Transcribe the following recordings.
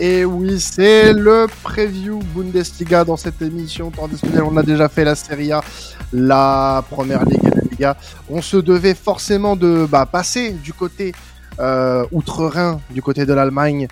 Et oui, c'est le preview Bundesliga dans cette émission traditionnelle. On a déjà fait la Serie A, la Première Ligue et la Liga. On se devait forcément de bah, passer du côté euh, outre-Rhin, du côté de l'Allemagne.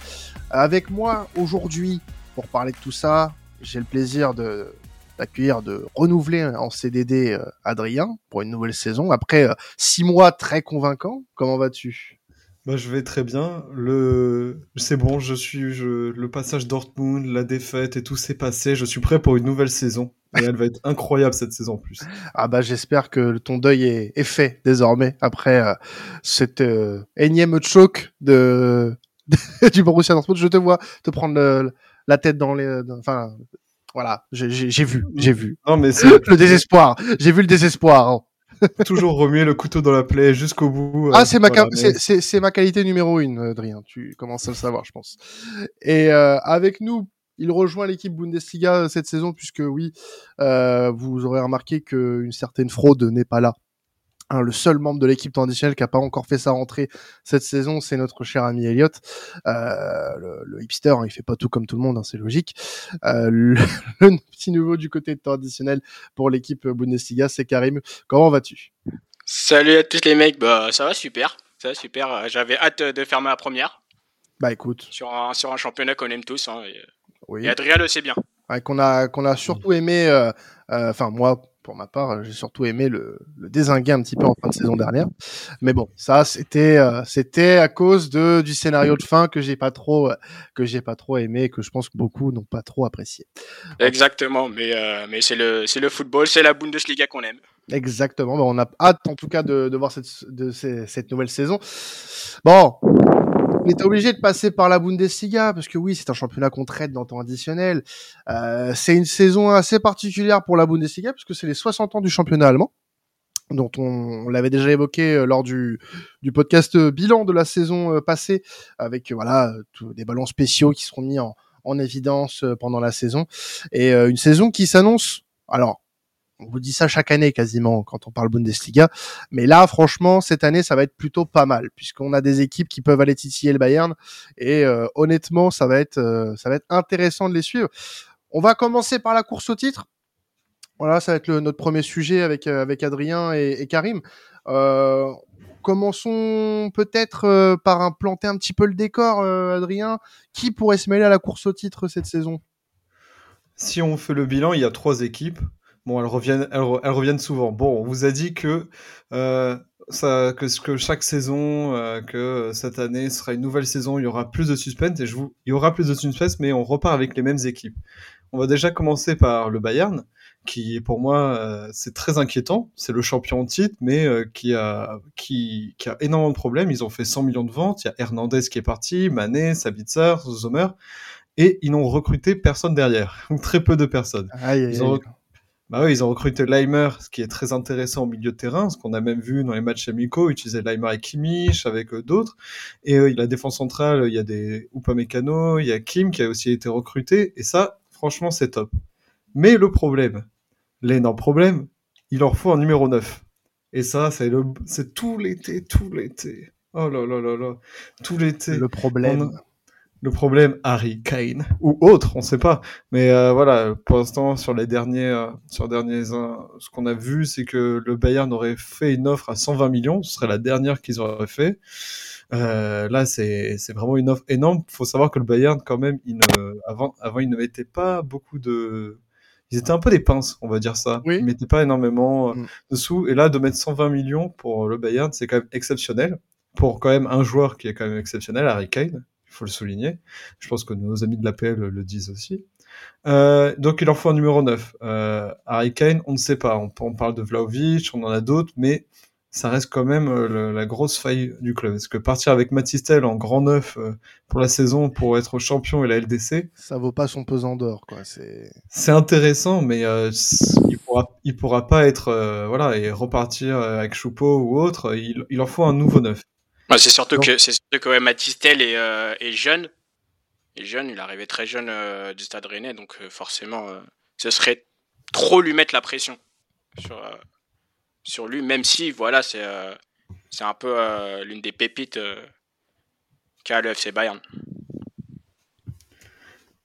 Avec moi aujourd'hui, pour parler de tout ça, j'ai le plaisir de d'accueillir, de renouveler en CDD euh, Adrien pour une nouvelle saison après euh, six mois très convaincants. Comment vas-tu? Bah, je vais très bien. Le, c'est bon, je suis, je... le passage Dortmund, la défaite et tout s'est passé. Je suis prêt pour une nouvelle saison. Et elle va être incroyable cette saison en plus. Ah bah j'espère que ton deuil est, est fait désormais après euh, cette euh, énième choc de, du Borussia Dortmund. Je te vois te prendre la tête dans les, enfin voilà, j'ai vu, j'ai vu. Non mais c'est le désespoir. J'ai vu le désespoir. Toujours remuer le couteau dans la plaie jusqu'au bout. Ah, c'est ma, c'est ma qualité numéro une, Adrien. Tu commences à le savoir, je pense. Et euh, avec nous, il rejoint l'équipe Bundesliga cette saison, puisque oui, euh, vous aurez remarqué qu'une certaine fraude n'est pas là Hein, le seul membre de l'équipe traditionnelle qui a pas encore fait sa rentrée cette saison, c'est notre cher ami Elliot, euh, le, hipster. Hein, il fait pas tout comme tout le monde, hein, c'est logique. Euh, le, petit nouveau du côté traditionnel pour l'équipe Bundesliga, c'est Karim. Comment vas-tu? Salut à tous les mecs, bah ça va super, ça va super. J'avais hâte de faire ma première. Bah écoute. Sur un, sur un championnat qu'on aime tous. Hein, et, oui. et Adrien le sait bien. qu'on a qu'on a surtout aimé. Euh, enfin moi pour ma part, j'ai surtout aimé le, le, désinguer un petit peu en fin de saison dernière. Mais bon, ça c'était euh, c'était à cause de du scénario de fin que j'ai pas trop euh, que j'ai pas trop aimé et que je pense que beaucoup n'ont pas trop apprécié. Exactement, mais euh, mais c'est le c'est le football, c'est la Bundesliga qu'on aime. Exactement, on a hâte en tout cas de, de voir cette de cette nouvelle saison. Bon, on était obligé de passer par la Bundesliga parce que oui, c'est un championnat qu'on traite dans temps additionnel. Euh, c'est une saison assez particulière pour la Bundesliga parce que c'est les 60 ans du championnat allemand dont on, l'avait déjà évoqué euh, lors du, podcast euh, bilan de la saison passée, avec voilà des ballons spéciaux qui seront mis en évidence pendant la saison, et une saison qui s'annonce alors on vous dit ça chaque année quasiment quand on parle Bundesliga. Mais là, franchement, cette année, ça va être plutôt pas mal puisqu'on a des équipes qui peuvent aller titiller le Bayern et euh, honnêtement, ça va être euh, ça va être intéressant de les suivre. On va commencer par la course au titre. Voilà, ça va être notre premier sujet avec euh, avec Adrien et, Karim. commençons peut-être par implanter un petit peu le décor, Adrien. Qui pourrait se mêler à la course au titre cette saison? Si on fait le bilan, il y a trois équipes. Bon, elles reviennent, elles, reviennent souvent. Bon, on vous a dit que euh, ça, que, que chaque saison, euh, que cette année sera une nouvelle saison, il y aura plus de suspense. Et je vous, il y aura plus de suspense, mais on repart avec les mêmes équipes. On va déjà commencer par le Bayern, qui pour moi euh, c'est très inquiétant. C'est le champion en titre, mais euh, qui a qui, qui a énormément de problèmes. Ils ont fait 100 millions de ventes. Il y a Hernandez qui est parti, Mané, Sabitzer, Zomer, et ils n'ont recruté personne derrière, très peu de personnes. ils ont bah oui, ils ont recruté Leimer, ce qui est très intéressant au milieu de terrain, ce qu'on a même vu dans les matchs amicaux, utiliser Leimer et Kimmich avec euh, d'autres. Et euh, la défense centrale, il y a des Upamecano, il y a Kim qui a aussi été recruté, et ça, franchement, c'est top. Mais le problème, l'énorme problème, il leur faut un numéro 9. Et ça, c'est le, c'est tout l'été, tout l'été. Oh là là là là, tout l'été. Le problème le problème Harry Kane ou autre, on sait pas. Mais euh, voilà, pour l'instant sur les derniers, euh, sur derniers, ce qu'on a vu, c'est que le Bayern aurait fait une offre à 120 millions, ce serait la dernière qu'ils auraient fait. Euh, là, c'est c'est vraiment une offre énorme. Faut savoir que le Bayern, quand même, il ne, avant avant, il ne mettait pas beaucoup de ils étaient un peu des pinces, on va dire ça. Oui. Ils mettaient pas énormément mm. de sous. Et là, de mettre 120 millions pour le Bayern, c'est quand même exceptionnel. Pour quand même un joueur qui est quand même exceptionnel, Harry Kane il faut le souligner. Je pense que nos amis de l'APL le disent aussi. Euh, donc il leur faut un numéro 9. Euh, Harry Kane, on ne sait pas. On, parle de Vlaovic, on en a d'autres, mais ça reste quand même euh, la grosse faille du club. Est-ce que partir avec Matistel en grand neuf pour la saison pour être champion et la LDC, ça vaut pas son pesant d'or, quoi. C'est intéressant, mais il pourra, il pourra pas être voilà et repartir avec Choupeau ou autre. Il, il en faut un nouveau neuf. Bah, c'est surtout que c'est surtout que Matistel est, euh, est, jeune. Et jeune, il arrivait très jeune euh, du Stade Rennais, donc euh, forcément, ce serait trop lui mettre la pression sur sur lui, même si voilà, c'est c'est un peu l'une des pépites qu'a le FC Bayern.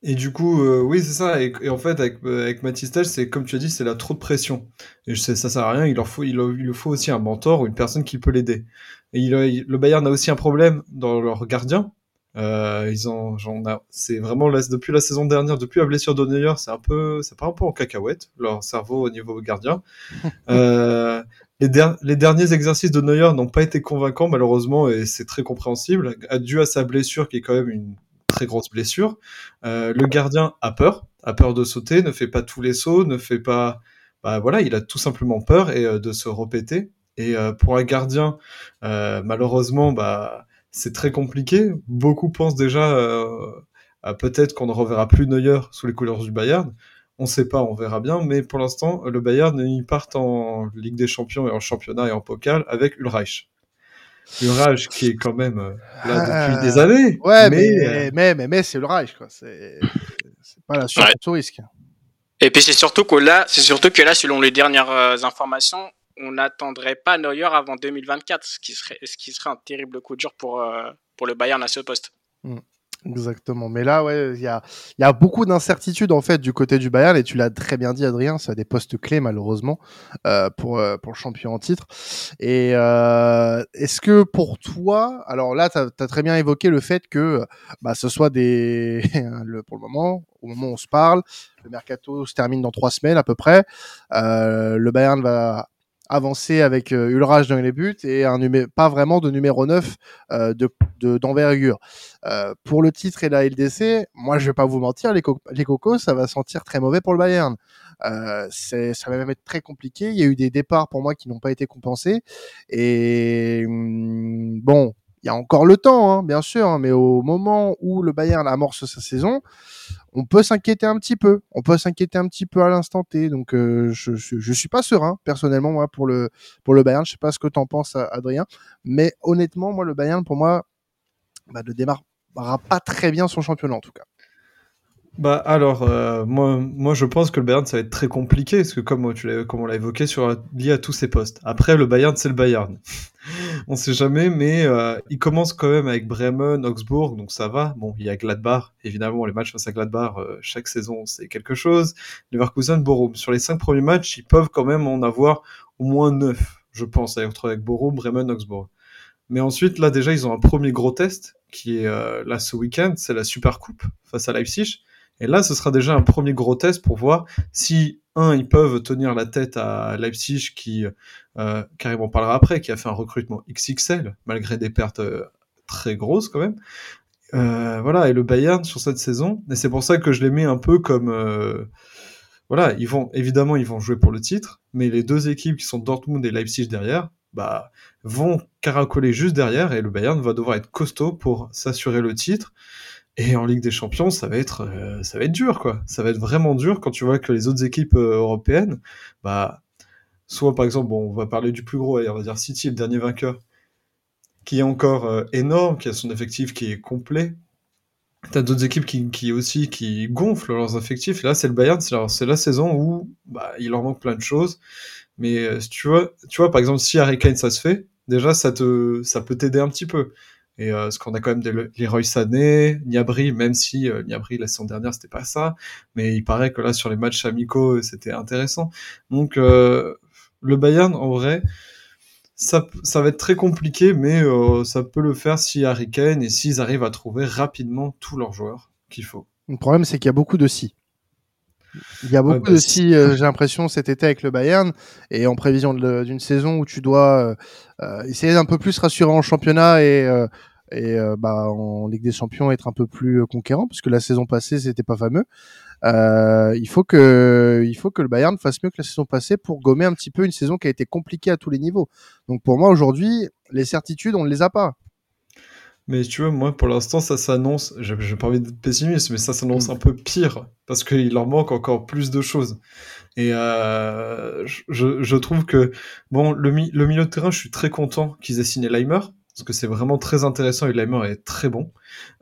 Et du coup, euh, oui, c'est ça. Et, en fait, avec, euh, avec Matistel, c'est comme tu as dit, c'est la trop de pression. Et je sais, ça sert à rien. Il leur faut, il, il faut aussi un mentor ou une personne qui peut l'aider. Et il, le Bayern a aussi un problème dans leur gardien. Euh, ils ont, j'en c'est vraiment depuis la saison dernière, depuis la blessure de Neuer, c'est un peu, c'est pas un peu en cacahuète leur cerveau au niveau gardien. euh, les, les, derniers exercices de Neuer n'ont pas été convaincants malheureusement et c'est très compréhensible, dû à sa blessure qui est quand même une très grosse blessure. Euh, le gardien a peur, a peur de sauter, ne fait pas tous les sauts, ne fait pas, bah voilà, il a tout simplement peur et euh, de se répéter. Et euh, pour un gardien, malheureusement, bah c'est très compliqué. Beaucoup pensent déjà peut-être qu'on ne reverra plus Neuer sous les couleurs du Bayern. On ne sait pas, on verra bien. Mais pour l'instant, le Bayern il part en Ligue des Champions et en championnat et en pokal avec Ulreich. Ulreich qui est quand même là depuis des années. Ouais, mais mais mais, mais, c'est Ulreich quoi. C'est pas la suite ouais. risque. Et puis c'est surtout que là, c'est surtout que là, selon les dernières informations, on n'attendrait pas Neuer avant 2024, ce qui serait, ce qui serait un terrible coup de jour pour, euh, pour le Bayern à ce poste. Mmh. Exactement. Mais là, ouais, il y a, y a beaucoup d'incertitudes en fait du côté du Bayern et tu l'as très bien dit, Adrien, ça a des postes clés malheureusement euh, pour euh, pour le champion en titre. Et euh, est-ce que pour toi, alors là, tu as, très bien évoqué le fait que bah, ce soit des, pour le moment, au moment où on se parle, le mercato se termine dans trois semaines à peu près. Euh, le Bayern va avancé avec euh, dans les buts et un pas vraiment de numéro 9 euh, de, d'envergure. Euh, pour le titre et la LDC, moi je vais pas vous mentir, les, les cocos, ça va sentir très mauvais pour le Bayern. Euh, c'est, ça va même être très compliqué. Il y a eu des départs pour moi qui n'ont pas été compensés. Et hum, bon, il y a encore le temps, hein, bien sûr, hein, mais au moment où le Bayern amorce sa saison, on peut s'inquiéter un petit peu. On peut s'inquiéter un petit peu à l'instant T. Donc, euh, je, suis pas serein personnellement moi pour le pour le Bayern. Je sais pas ce que tu en penses, Adrien, mais honnêtement, moi le Bayern, pour moi, bah, ne démarrera pas très bien son championnat en tout cas. Bah alors, euh, moi, moi je pense que le Bayern ça va être très compliqué, parce que comme, tu comme on l'a évoqué, sur, lié à tous ses postes. Après, le Bayern c'est le Bayern. on sait jamais, mais euh, il commence quand même avec Bremen, Augsbourg, donc ça va. Bon, il y a Gladbach, évidemment, les matchs face à Gladbach, euh, chaque saison c'est quelque chose. Leverkusen, Borum, sur les cinq premiers matchs, ils peuvent quand même en avoir au moins neuf, je pense, avec, avec Borum, Bremen, Augsbourg. Mais ensuite, là déjà, ils ont un premier gros test, qui est là ce week-end, c'est la Super Coupe face à Leipzig et là, ce sera déjà un premier gros test pour voir si, un, ils peuvent tenir la tête à Leipzig, qui, euh, carrément on parlera après, qui a fait un recrutement XXL, malgré des pertes euh, très grosses quand même. Euh, voilà, et le Bayern sur cette saison, et c'est pour ça que je les mets un peu comme... Euh, voilà, ils vont évidemment ils vont jouer pour le titre, mais les deux équipes qui sont Dortmund et Leipzig derrière, bah vont caracoler juste derrière et le Bayern va devoir être costaud pour s'assurer le titre. Et en Ligue des Champions, ça va être, euh, ça va être dur, quoi. Ça va être vraiment dur quand tu vois que les autres équipes euh, européennes, bah, soit par exemple, bon, on va parler du plus gros, on va dire City, le dernier vainqueur, qui est encore euh, énorme, qui a son effectif qui est complet. T'as d'autres équipes qui, qui aussi qui gonflent leurs effectifs. là, c'est le Bayern, c'est la saison où bah, il leur manque plein de choses. Mais tu vois, tu vois, par exemple, si Harry Kane ça se fait, déjà ça te, ça peut t'aider un petit peu. Et euh, ce qu'on a quand même des Leroy Sané, Niabri, même si euh, Niabri la saison dernière c'était pas ça, mais il paraît que là sur les matchs amicaux c'était intéressant. Donc euh, le Bayern en vrai, ça, ça va être très compliqué, mais euh, ça peut le faire si Harry Kane et s'ils arrivent à trouver rapidement tous leurs joueurs qu'il faut. Le problème c'est qu'il y a beaucoup de si. Il y a beaucoup ouais, bah, de si, euh, j'ai l'impression, cet été avec le Bayern, et en prévision d'une saison où tu dois euh, essayer d'un peu plus rassurer en championnat et, et euh, bah, en Ligue des Champions être un peu plus euh, conquérant parce que la saison passée c'était pas fameux. Euh, il faut que il faut que le Bayern fasse mieux que la saison passée pour gommer un petit peu une saison qui a été compliquée à tous les niveaux. Donc pour moi aujourd'hui les certitudes on ne les a pas. Mais tu vois, moi, pour l'instant, ça s'annonce, j'ai pas envie d'être pessimiste, mais ça s'annonce mm. un peu pire, parce qu'il leur manque encore plus de choses. Et euh, je, je, trouve que, bon, le, le milieu de terrain, je suis très content qu'ils aient signé Leimer, parce que c'est vraiment très intéressant et Leimer est très bon.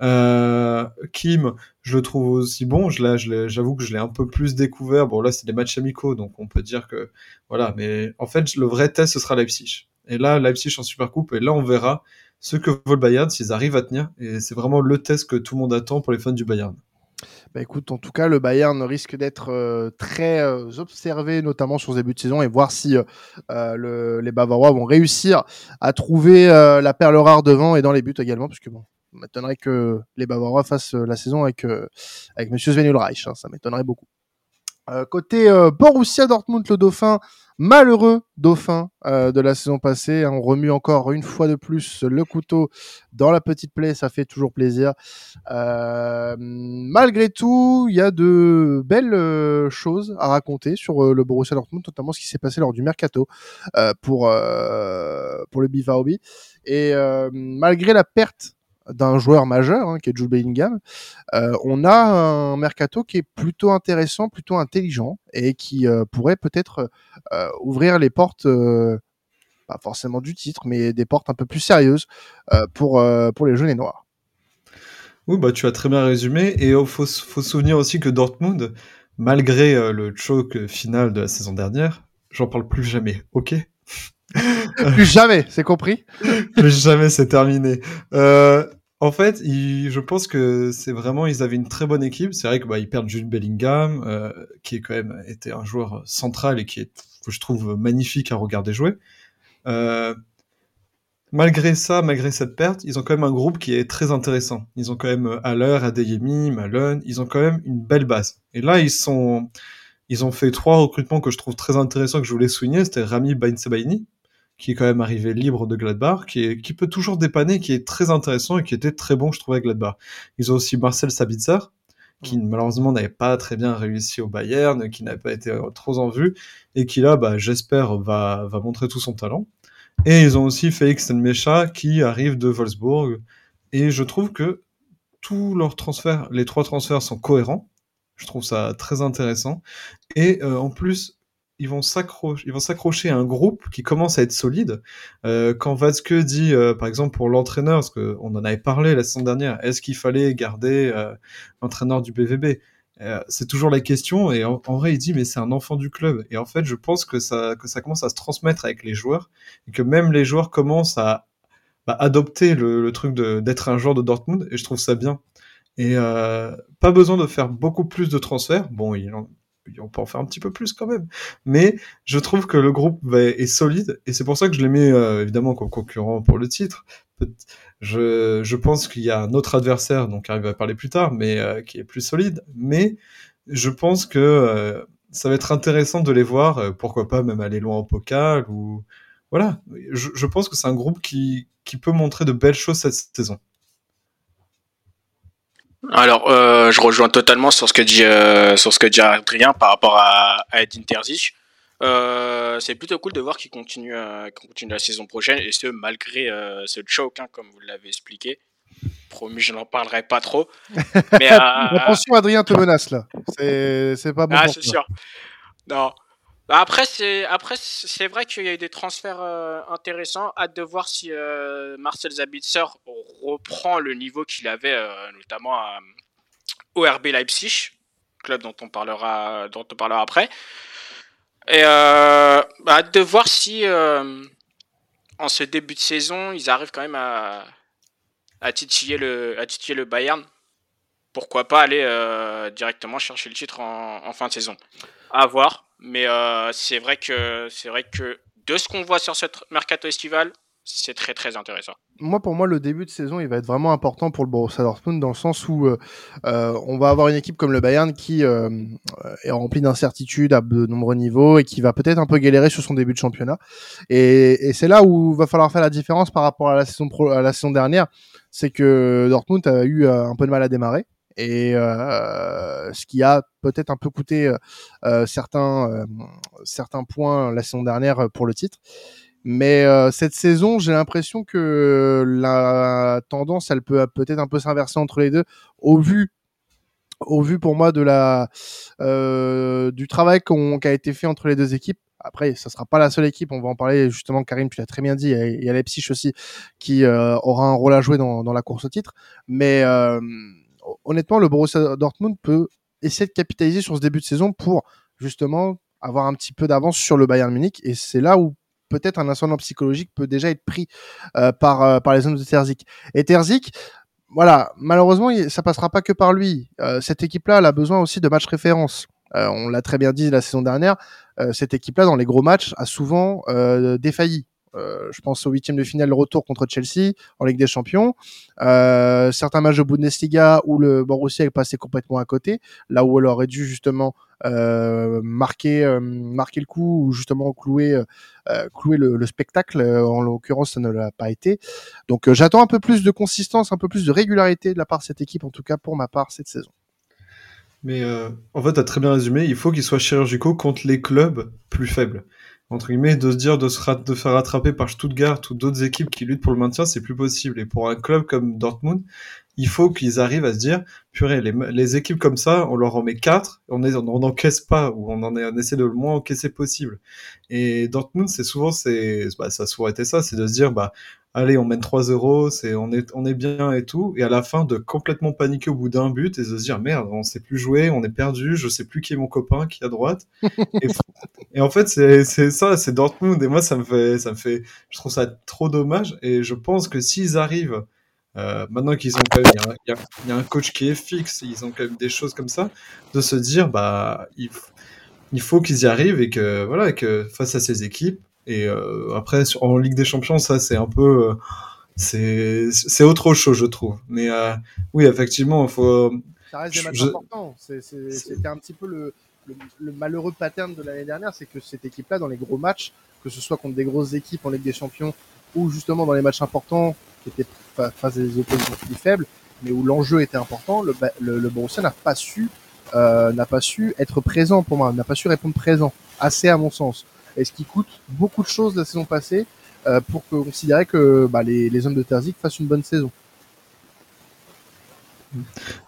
Euh, Kim, je le trouve aussi bon. Je j'avoue que je l'ai un peu plus découvert. Bon, là, c'est des matchs amicaux, donc on peut dire que voilà. Mais en fait, le vrai test, ce sera Leipzig. Et là, Leipzig en Super Coupe, et là, on verra ce que vaut le Bayern s'ils arrivent à tenir. Et c'est vraiment le test que tout le monde attend pour les fans du Bayern. Bah écoute, en tout cas, le Bayern risque d'être euh, très euh, observé, notamment sur ce début de saison, et voir si euh, le, les Bavarois vont réussir à trouver la perle rare devant et dans les buts également, parce que m'étonnerait que les Bavarois fassent la saison avec avec Monsieur Sven hein, ça m'étonnerait beaucoup. Côté Borussia Dortmund, le Dauphin, malheureux dauphin euh, de la saison passée. On remue encore une fois de plus le couteau dans la petite plaie, ça fait toujours plaisir. Euh, malgré tout, il y a de belles euh, choses à raconter sur le Borussia Dortmund, notamment ce qui s'est passé lors du mercato pour pour le Bivaobi. Et malgré la perte d'un joueur majeur, hein, qui est Jude Bellingham, euh, on a un mercato qui est plutôt intéressant, plutôt intelligent et qui euh, pourrait peut-être euh, ouvrir les portes, pas forcément du titre, mais des portes un peu plus sérieuses pour pour les jeunes et noirs. Oui, bah tu as très bien résumé et il faut faut se souvenir aussi que Dortmund, malgré le choke final de la saison dernière, j'en parle plus jamais, ok? plus jamais, c'est compris? Plus jamais, c'est terminé. Euh, en fait, je pense que c'est vraiment, ils avaient une très bonne équipe. C'est vrai que bah, perdent Jude Bellingham, euh, qui est quand même été un joueur central et qui est, que je trouve magnifique à regarder jouer. Euh, malgré ça, malgré cette perte, ils ont quand même un groupe qui est très intéressant. Ils ont quand même Haller, Adeyemi, Malone. Ils ont quand même une belle base. Et là, ils ont fait trois recrutements que je trouve très intéressants que je voulais souligner. C'était Rami Bainsebaini, qui est quand même arrivé libre de Gladbach, qui, est, qui peut toujours dépanner, qui est très intéressant et qui était très bon, je trouvais, à Gladbach. Ils ont aussi Marcel Sabitzer, qui malheureusement n'avait pas très bien réussi au Bayern, qui n'avait pas été euh, trop en vue, et qui là, bah, j'espère, va, va montrer tout son talent. Et ils ont aussi Félix Nmecha, qui arrive de Wolfsburg, et je trouve que tous leurs transferts, les trois transferts sont cohérents. Je trouve ça très intéressant. Et euh, en plus, ils vont s'accrocher, à un groupe qui commence à être solide. Euh, quand Vasque dit, euh, par exemple, pour l'entraîneur, parce qu'on en avait parlé la saison dernière, est-ce qu'il fallait garder euh, l'entraîneur du BVB C'est toujours la question. Et en, vrai, il dit, mais c'est un enfant du club. Et en fait, je pense que ça, que ça commence à se transmettre avec les joueurs et que même les joueurs commencent à bah, adopter le, le truc d'être un joueur de Dortmund. Et je trouve ça bien. Et pas besoin de faire beaucoup plus de transferts. Bon, il en, on peut en faire un petit peu plus quand même. Mais je trouve que le groupe est solide et c'est pour ça que je l'ai mis euh, évidemment comme concurrent pour le titre. Je, je pense qu'il y a un autre adversaire, donc arrive à parler plus tard, mais euh, qui est plus solide. Mais je pense que euh, ça va être intéressant de les voir. pourquoi pas même aller loin en pokal ou voilà. Je, je pense que c'est un groupe qui, qui peut montrer de belles choses cette saison. Alors, euh, je rejoins totalement sur ce que dit euh, sur ce que dit Adrien par rapport à, à Edin Terzic. Euh, c'est plutôt cool de voir qu'il continue, continue la saison prochaine et ce malgré ce choke, hein, comme vous l'avez expliqué. Promis, je n'en parlerai pas trop. Mais, Attention, Adrien te menace là. C'est pas bon. Ah, c'est sûr. Non, bah, après, c'est après c'est vrai qu'il y a eu des transferts euh, intéressants. Hâte de voir si euh, Marcel Zabitzer reprend le niveau qu'il avait, euh, notamment au RB Leipzig, club dont on parlera dont on parlera après. Et bah, hâte de voir si en ce début de saison, ils arrivent quand même à, titiller le à titiller le Bayern. Pourquoi pas aller directement chercher le titre en, en fin de saison. À voir. Mais euh, c'est vrai que c'est vrai que de ce qu'on voit sur ce mercato estival, c'est très très intéressant. Moi, pour moi, le début de saison, il va être vraiment important pour le Borussia Dortmund dans le sens où euh, euh on va avoir une équipe comme le Bayern qui euh, est remplie d'incertitudes à de nombreux niveaux et qui va peut-être un peu galérer sur son début de championnat. Et, et c'est là où va falloir faire la différence par rapport à la saison pro à la saison dernière, c'est que Dortmund a eu euh, un peu de mal à démarrer et euh, ce qui a peut-être un peu coûté euh, euh, certains certains points la saison dernière pour le titre. Mais cette saison, j'ai l'impression que la tendance, elle peut peut-être un peu s'inverser entre les deux, au vu au vu pour moi de la euh, du travail qui a été fait entre les deux équipes. Après, ça sera pas la seule équipe. On va en parler justement. Karim, tu l'as très bien dit. Il y a Leipzig aussi qui euh, aura un rôle à jouer dans, dans la course au titre. Mais euh, honnêtement, le Borussia Dortmund peut essayer de capitaliser sur ce début de saison pour justement avoir un petit peu d'avance sur le Bayern Munich. Et c'est là où peut-être un ascendant psychologique peut déjà être pris euh, par, euh, par les hommes de Terzic. Et Terzic, voilà, malheureusement, ça passera pas que par lui. cette équipe-là, elle a besoin aussi de matchs références. on l'a très bien dit la saison dernière. cette équipe-là, dans les gros matchs, a souvent défailli. Euh, je pense au huitième de finale le retour contre Chelsea en Ligue des Champions. Euh, certains matchs de Bundesliga où le Borussia est passé complètement à côté, là où elle aurait dû justement euh, marquer marquer le coup ou justement clouer clouer le, spectacle. En l'occurrence, ça ne l'a pas été. Donc j'attends un peu plus de consistance, un peu plus de régularité de la part de cette équipe, en tout cas pour ma part cette saison. Mais en fait, tu as très bien résumé, il faut qu'ils soient chirurgicaux contre les clubs plus faibles entre guillemets, de se dire de se faire rattraper par Stuttgart ou d'autres équipes qui luttent pour le maintien, c'est plus possible. Et pour un club comme Dortmund, il faut qu'ils arrivent à se dire, purée, les, les équipes comme ça, on leur en met quatre, on n'encaisse pas, ou on en est, on essaie de le moins encaisser possible. Et Dortmund, c'est souvent, c'est, bah, ça a souvent été ça, c'est de se dire, bah, allez, on mène 3 euros, c'est, on est, on est bien et tout, et à la fin de complètement paniquer au bout d'un but et de se dire, merde, on sait plus jouer, on est perdu, je sais plus qui est mon copain, qui est à droite. et, en fait, c'est, c'est ça, c'est Dortmund, et moi, ça me fait, ça me fait, je trouve ça trop dommage, et je pense que s'ils arrivent, euh, maintenant qu'ils ont quand même, il y, y, a un coach qui est fixe, ils ont quand même des choses comme ça, de se dire, bah, il, il faut qu'ils y arrivent et que, voilà, que face à ces équipes, et euh, après, en Ligue des Champions, ça, c'est un peu. Euh, c'est autre chose, je trouve. Mais euh, oui, effectivement, il faut. Ça reste des matchs importants. C'était un petit peu le, le, malheureux pattern de l'année dernière, c'est que cette équipe-là, dans les gros matchs, que ce soit contre des grosses équipes en Ligue des Champions ou justement dans les matchs importants, qui étaient face à des oppositions plus faibles, mais où l'enjeu était important, le, le, le Borussia n'a pas su euh, n'a pas su être présent pour moi, n'a pas su répondre présent, assez à mon sens et ce qui coûte beaucoup de choses la saison passée euh, pour considérer que bah, les, les, hommes de Terzic fassent une bonne saison?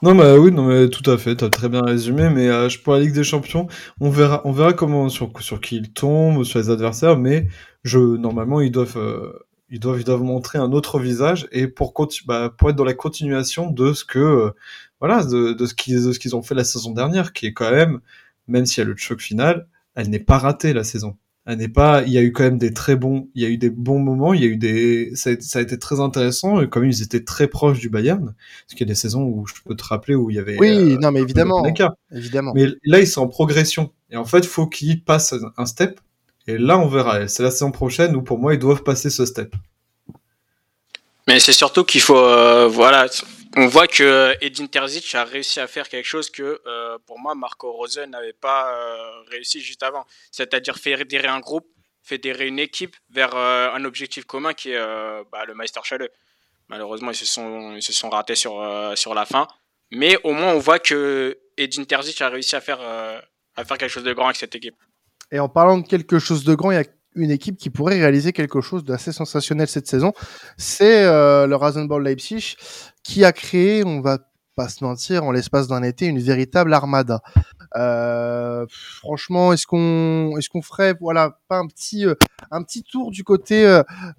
Non, mais oui, non, mais tout à fait, as très bien résumé. Mais euh, pour la Ligue des Champions, on verra, on verra comment sur, sur qui ils tombent, sur les adversaires. Mais je, normalement, ils doivent, euh, ils doivent, ils doivent montrer un autre visage et pour, bah, être dans la continuation de ce que, euh, voilà, de, ce qu'ils, de ce qu'ils ont fait la saison dernière, qui est quand même, même s'il y a le choc final, elle n'est pas ratée la saison elle n'est pas. Il y a eu quand même des très bons. Il y a eu des bons moments. Il y a eu des. Ça a, été très intéressant. Et quand même, ils étaient très proches du Bayern. Parce qu'il y a des saisons où je peux te rappeler où il y avait. Oui, euh, non, mais évidemment. Évidemment. Mais là, ils sont en progression. Et en fait, il faut qu'ils passent un step. Et là, on verra. C'est la saison prochaine où, pour moi, ils doivent passer ce step. Mais c'est surtout qu'il faut, euh, voilà, on voit que Edin Terzic a réussi à faire quelque chose que, euh, pour moi, Marco Rose n'avait pas euh, réussi juste avant. C'est-à-dire fédérer un groupe, fédérer une équipe vers un objectif commun qui est bah, le Meisterschale. Malheureusement, ils se sont, ils se sont ratés sur, sur la fin. Mais au moins, on voit que Edin Terzic a réussi à faire, à faire quelque chose de grand avec cette équipe. Et en parlant de quelque chose de grand, il y a une équipe qui pourrait réaliser quelque chose d'assez sensationnel cette saison, c'est euh, le Rasenball Leipzig qui a créé, on va pas se mentir, en l'espace d'un été, une véritable armada. Euh, franchement, est-ce qu'on est-ce qu'on ferait voilà pas un petit euh, un petit tour du côté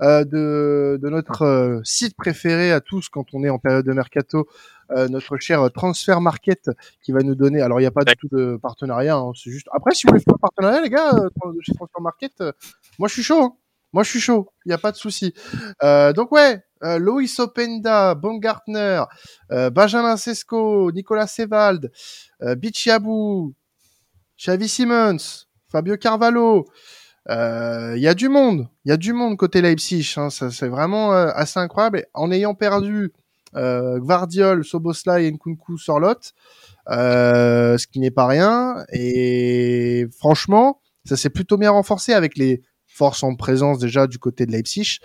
de, de notre site préféré à tous quand on est en période de mercato euh, notre cher Transfer Market qui va nous donner. Alors, il n'y a pas du tout de partenariat. Hein, c'est juste. Après, si vous voulez faire un partenariat, les gars, euh, chez Transfer Market, euh, moi, je suis chaud. Hein. Moi, je suis chaud. Il n'y a pas de souci. donc, ouais, euh, Loïs Openda, Baumgartner, Benjamin Sesco, Nicolas Sevald, euh, Bichiabou, Xavi Simmons, Fabio Carvalho. Il y a du monde. Il y a du monde côté Leipzig. Hein, c'est vraiment assez incroyable. en ayant perdu euh, Gvardiol, Soboslai et Nkunku sur lot, euh, ce qui n'est pas rien. Et franchement, ça s'est plutôt bien renforcé avec les forces en présence déjà du côté de Leipzig.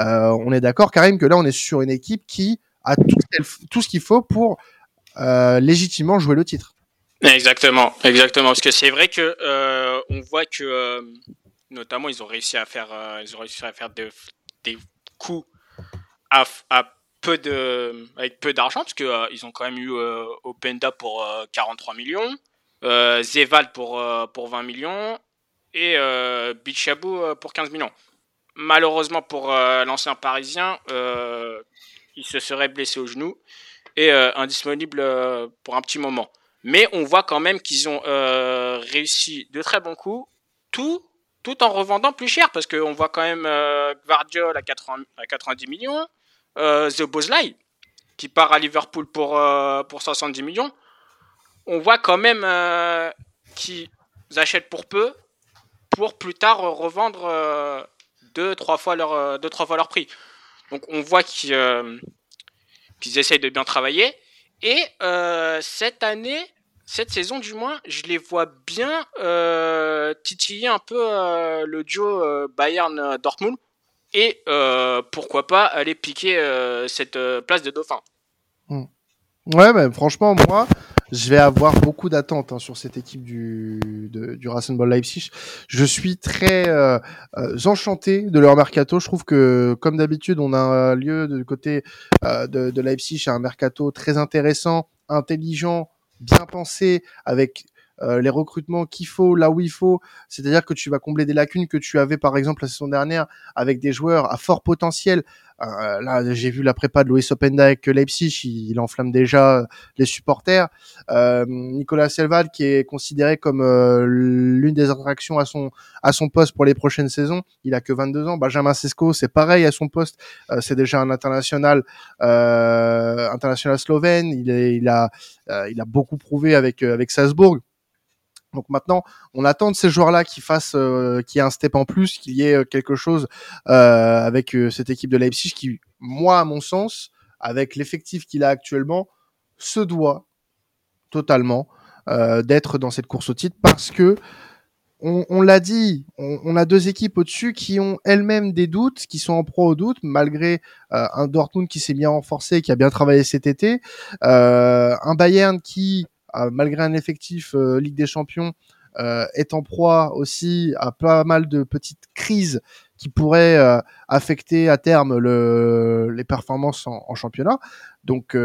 Euh, on est d'accord, Karim, que là, on est sur une équipe qui a tout, ce qu'il faut pour légitimement jouer le titre. Exactement, exactement. Parce que c'est vrai que on voit que notamment ils ont réussi à faire, ils ont réussi à faire des coups avec peu d'argent, parce euh, ils ont quand même eu euh, Openda pour 43 euh, millions, Zeval pour, pour 20 millions et Bichabou pour 15 millions. Malheureusement pour l'ancien parisien, il se serait blessé au genou et indisponible pour un petit moment. Mais on voit quand même qu'ils ont réussi de très bons coups, tout, tout en revendant plus cher, parce qu'on voit quand même Guardiol à, à 90 millions, euh, The Bozlai, qui part à Liverpool pour, pour 70 millions, on voit quand même qu'ils achètent pour peu pour plus tard revendre deux, trois fois leur, deux, trois fois leur prix. Donc on voit qu'ils essayent de bien travailler. Et cette année, cette saison du moins, je les vois bien euh, titiller un peu euh, le duo euh, Bayern-Dortmund et pourquoi pas aller piquer cette place de dauphin. Hmm. Ouais, mais franchement, moi, je vais avoir beaucoup d'attentes hein, sur cette équipe du, du Rasenball Leipzig. Je suis très enchanté de leur mercato. Je trouve que, comme d'habitude, on a un lieu de côté de, de Leipzig, un mercato très intéressant, intelligent, bien pensé, avec euh, les recrutements qu'il faut, là où il faut. C'est-à-dire que tu vas combler des lacunes que tu avais par exemple la saison dernière avec des joueurs à fort potentiel. Euh, là, j'ai vu la prépa de Louis Openda avec Leipzig, il, enflamme déjà les supporters. Euh, Nicolas Selval qui est considéré comme l'une des attractions à son à son poste pour les prochaines saisons. Il a que 22 ans. Benjamin Sesko, c'est pareil à son poste. c'est déjà un international international slovène. Il, est, il a il a beaucoup prouvé avec avec Salzbourg. Donc maintenant, on attend de ces joueurs-là qui fassent, euh, qu'il y ait un step en plus, qu'il y ait euh, quelque chose euh, avec cette équipe de Leipzig qui, moi, à mon sens, avec l'effectif qu'il a actuellement, se doit totalement d'être dans cette course au titre parce que on, l'a dit, on, a deux équipes au-dessus qui ont elles-mêmes des doutes, qui sont en pro au doute, malgré un Dortmund qui s'est bien renforcé, qui a bien travaillé cet été, un Bayern qui malgré un effectif euh, Ligue des Champions, euh, est en proie aussi à pas mal de petites crises qui pourraient euh, affecter à terme le, les performances en, championnat. Donc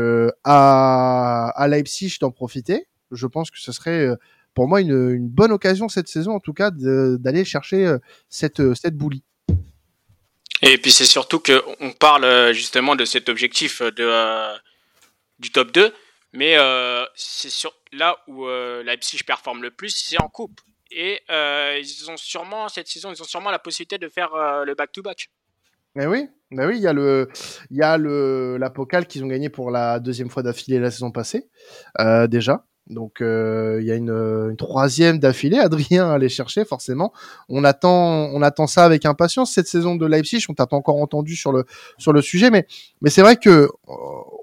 à, Leipzig d'en profiter. Je pense que ce serait pour moi une, bonne occasion cette saison en tout cas d'aller chercher cette, cette boulie. Et puis c'est surtout qu'on parle justement de cet objectif du top 2, mais euh, c'est sur là où euh, Leipzig performe le plus, c'est en coupe. Et euh, ils ont sûrement cette saison, ils ont sûrement la possibilité de faire le back-to-back. Mais oui, mais oui, il y a le, il y a le la Pokal qu'ils ont gagné pour la deuxième fois d'affilée la saison passée déjà. Donc il y a une, une troisième d'affilée. Adrien allait chercher forcément. On attend, on attend ça avec impatience cette saison de Leipzig. On t'a pas encore entendu sur le sur le sujet, mais mais c'est vrai que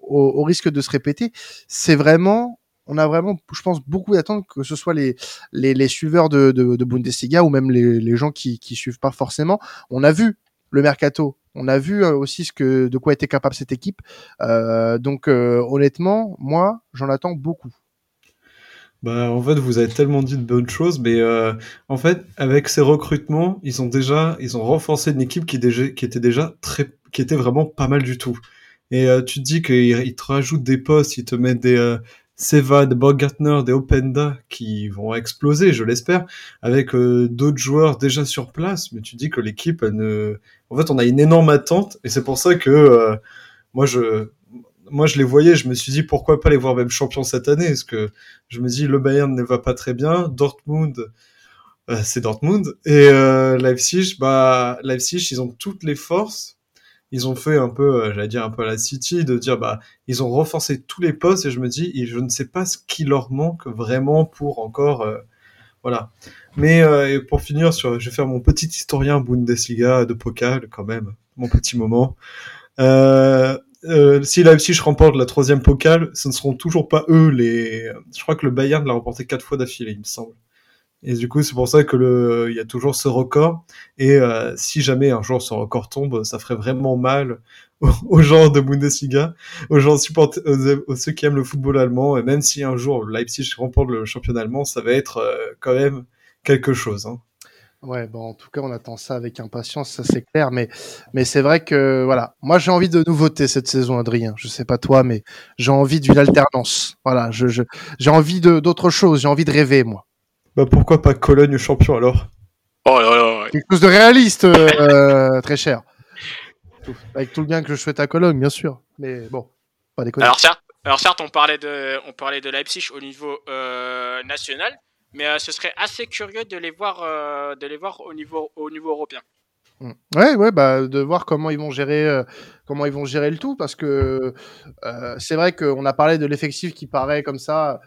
au, risque de se répéter, c'est vraiment on a vraiment, je pense, beaucoup d'attentes que ce soit les, les, les suiveurs de, de, de, Bundesliga ou même les, les gens qui, qui suivent pas forcément. On a vu le mercato, on a vu euh, aussi ce que de quoi était capable cette équipe. Euh, donc euh, honnêtement, moi, j'en attends beaucoup. Bah, en fait, vous avez tellement dit de bonnes choses, mais en fait, avec ces recrutements, ils ont déjà, ils ont renforcé une équipe qui était déjà très, qui était vraiment pas mal du tout. Et euh, tu te dis qu'ils te rajoutent des postes, ils te mettent des euh, Seva, des Bogartner, des Openda qui vont exploser, je l'espère, avec euh, d'autres joueurs déjà sur place. Mais tu dis que l'équipe, ne, en fait, on a une énorme attente, et c'est pour ça que euh, moi, je, moi, je les voyais, je me suis dit pourquoi pas les voir même champions cette année, parce que je me dis le Bayern ne va pas très bien, Dortmund, euh, c'est Dortmund, et euh, Leipzig, bah Leipzig, ils ont toutes les forces. Ils ont fait un peu, euh, j'allais dire un peu à la City, de dire bah ils ont renforcé tous les postes et je me dis, et je ne sais pas ce qui leur manque vraiment pour encore, euh, voilà. Mais pour finir sur, je vais faire mon petit historien Bundesliga de Pokal quand même, mon petit moment. Euh, euh, si Leipzig remporte la troisième pokal, ce ne seront toujours pas eux les. Je crois que le Bayern l'a remporté quatre fois d'affilée, il me semble. Et du coup, c'est pour ça que le, il y a toujours ce record. Et euh, si jamais un jour ce record tombe, ça ferait vraiment mal aux, gens de Bundesliga, aux gens supportent, aux, ceux qui aiment le football allemand. Et même si un jour Leipzig remporte le championnat allemand, ça va être euh, quand même quelque chose. Hein. Ouais, bon, en tout cas, on attend ça avec impatience, ça c'est clair. Mais, mais c'est vrai que, voilà, moi j'ai envie de nouveautés cette saison, Adrien. Je sais pas toi, mais j'ai envie d'une alternance. Voilà, je, j'ai envie de, d'autre chose, j'ai envie de rêver, moi. Bah pourquoi pas Cologne champion alors? Oh là là. Quelque chose de réaliste, euh, très cher. Avec tout le bien que je souhaite à Cologne, bien sûr. Mais bon, pas déconner. Alors certes, alors certes, on parlait de, on parlait de Leipzig au niveau euh, national, mais euh, ce serait assez curieux de les voir, euh, de les voir au niveau, au niveau européen. Mm. Ouais, ouais, bah de voir comment ils vont gérer, euh, comment ils vont gérer le tout, parce que euh, c'est vrai qu'on a parlé de l'effectif qui paraît comme ça euh,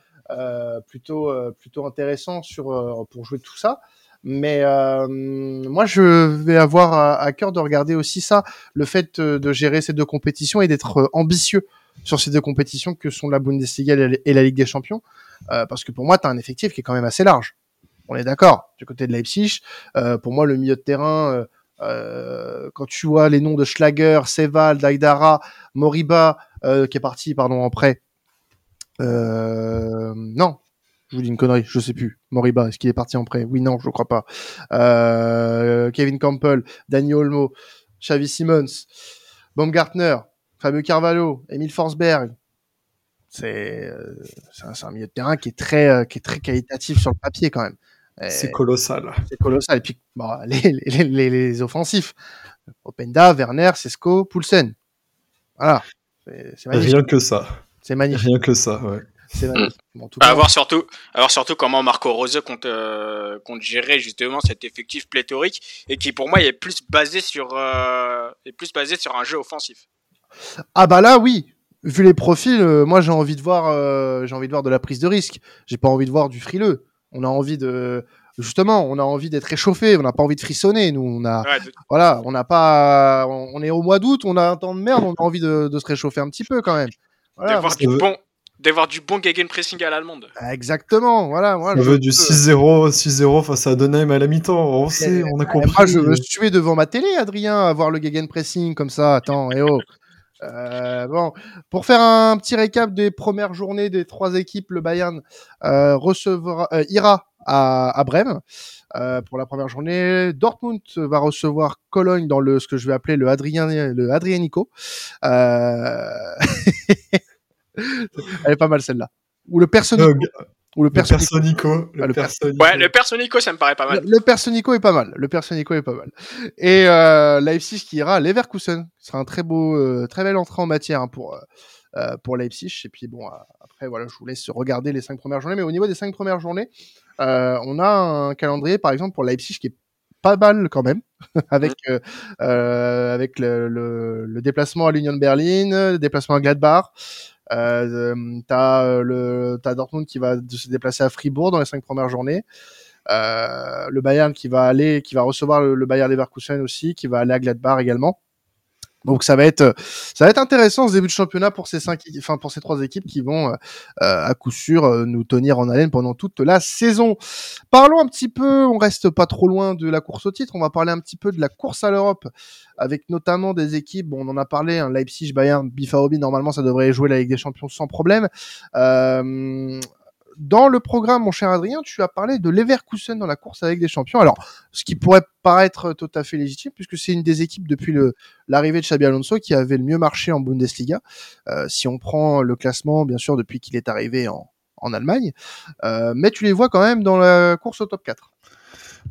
plutôt euh, plutôt intéressant sur euh, pour jouer tout ça. Mais euh, moi, je vais avoir à, à, cœur de regarder aussi ça, le fait de gérer ces deux compétitions et d'être ambitieux sur ces deux compétitions que sont la Bundesliga et la Ligue des Champions, parce que pour moi, tu as un effectif qui est quand même assez large. On est d'accord. Du côté de Leipzig, pour moi, le milieu de terrain euh, quand tu vois les noms de Schlager, Seval, Daidara, Moriba, euh, qui est parti, pardon, en prêt. Euh, non, je vous dis une connerie, je sais plus. Moriba, est-ce qu'il est parti en prêt? Oui, non, je crois pas. Euh, Kevin Campbell, Daniel Olmo, Xavi Simmons, Baumgartner, Fabio Carvalho, Emile Forsberg. C'est euh, un, un milieu de terrain qui est très euh, qui est très qualitatif sur le papier quand même. C'est colossal. C'est colossal. Et puis, bon, les, les, les, les, offensifs. Openda, Werner, Sesco, Poulsen. Voilà. C'est Rien que ça. C'est magnifique. Rien que ça, ouais. C'est magnifique. En tout cas, à voir surtout, à voir surtout comment Marco Rose compte, euh, compte gérer justement cet effectif pléthorique et qui pour moi est plus basé sur, euh, est plus basé sur un jeu offensif. Ah bah là oui, vu les profils, euh, moi j'ai envie de voir, euh, j'ai envie de voir de la prise de risque. J'ai pas envie de voir du frileux. On a envie de justement, on a envie d'être réchauffé, on n'a pas envie de frissonner. Nous, on a, ouais, de... voilà, on n'a pas, on est au mois d'août, on a un temps de merde, on a envie de, de se réchauffer un petit peu quand même. Voilà, d'avoir du bon, d'avoir du bon gegenpressing à l'allemande. Exactement, voilà. Moi, je veux du 6-0, 6-0 face à Donheim à la mi-temps. On sait, on a compris. Moi, je veux tuer devant ma télé, Adrien, à voir le gegenpressing comme ça. Attends, et oh. Euh, bon, pour faire un petit récap des premières journées des trois équipes, le Bayern euh, recevra, euh, ira à, à Brême euh, pour la première journée. Dortmund va recevoir Cologne dans le ce que je vais appeler le Adrien le Adrianico. Euh, Elle est pas mal celle-là. Ou le personnage. Ou le, personico. Le, le, personico. Ouais, le personico, ça me paraît pas mal. Le, le personico est pas mal. Le personico est pas mal. Et euh, Leipzig qui ira à Leverkusen. Ce sera un très beau, euh, très belle entrée en matière hein, pour euh, pour Leipzig. Et puis bon, après voilà, je vous laisse regarder les cinq premières journées. Mais au niveau des cinq premières journées, euh, on a un calendrier, par exemple, pour Leipzig qui est pas mal quand même, avec euh, euh, avec le, le, le, déplacement à l'Union Berlin, le déplacement à Gladbach. Euh, t'as le t'as Dortmund qui va se déplacer à Fribourg dans les cinq premières journées. Euh, le Bayern qui va aller, qui va recevoir le, le Bayern Leverkusen aussi, qui va aller à Gladbach également. Donc ça va être ça va être intéressant ce début de championnat pour ces cinq enfin pour ces trois équipes qui vont euh, à coup sûr euh, nous tenir en haleine pendant toute la saison. Parlons un petit peu, on reste pas trop loin de la course au titre, on va parler un petit peu de la course à l'Europe avec notamment des équipes, bon on en a parlé, hein, Leipzig, Bayern, Bifarobi normalement ça devrait jouer la Ligue des Champions sans problème. Euh, dans le programme, mon cher Adrien, tu as parlé de Leverkusen dans la course avec des champions. Alors, ce qui pourrait paraître tout à fait légitime, puisque c'est une des équipes depuis l'arrivée de Xabi Alonso qui avait le mieux marché en Bundesliga. Euh, si on prend le classement, bien sûr, depuis qu'il est arrivé en, en Allemagne. Euh, mais tu les vois quand même dans la course au top 4.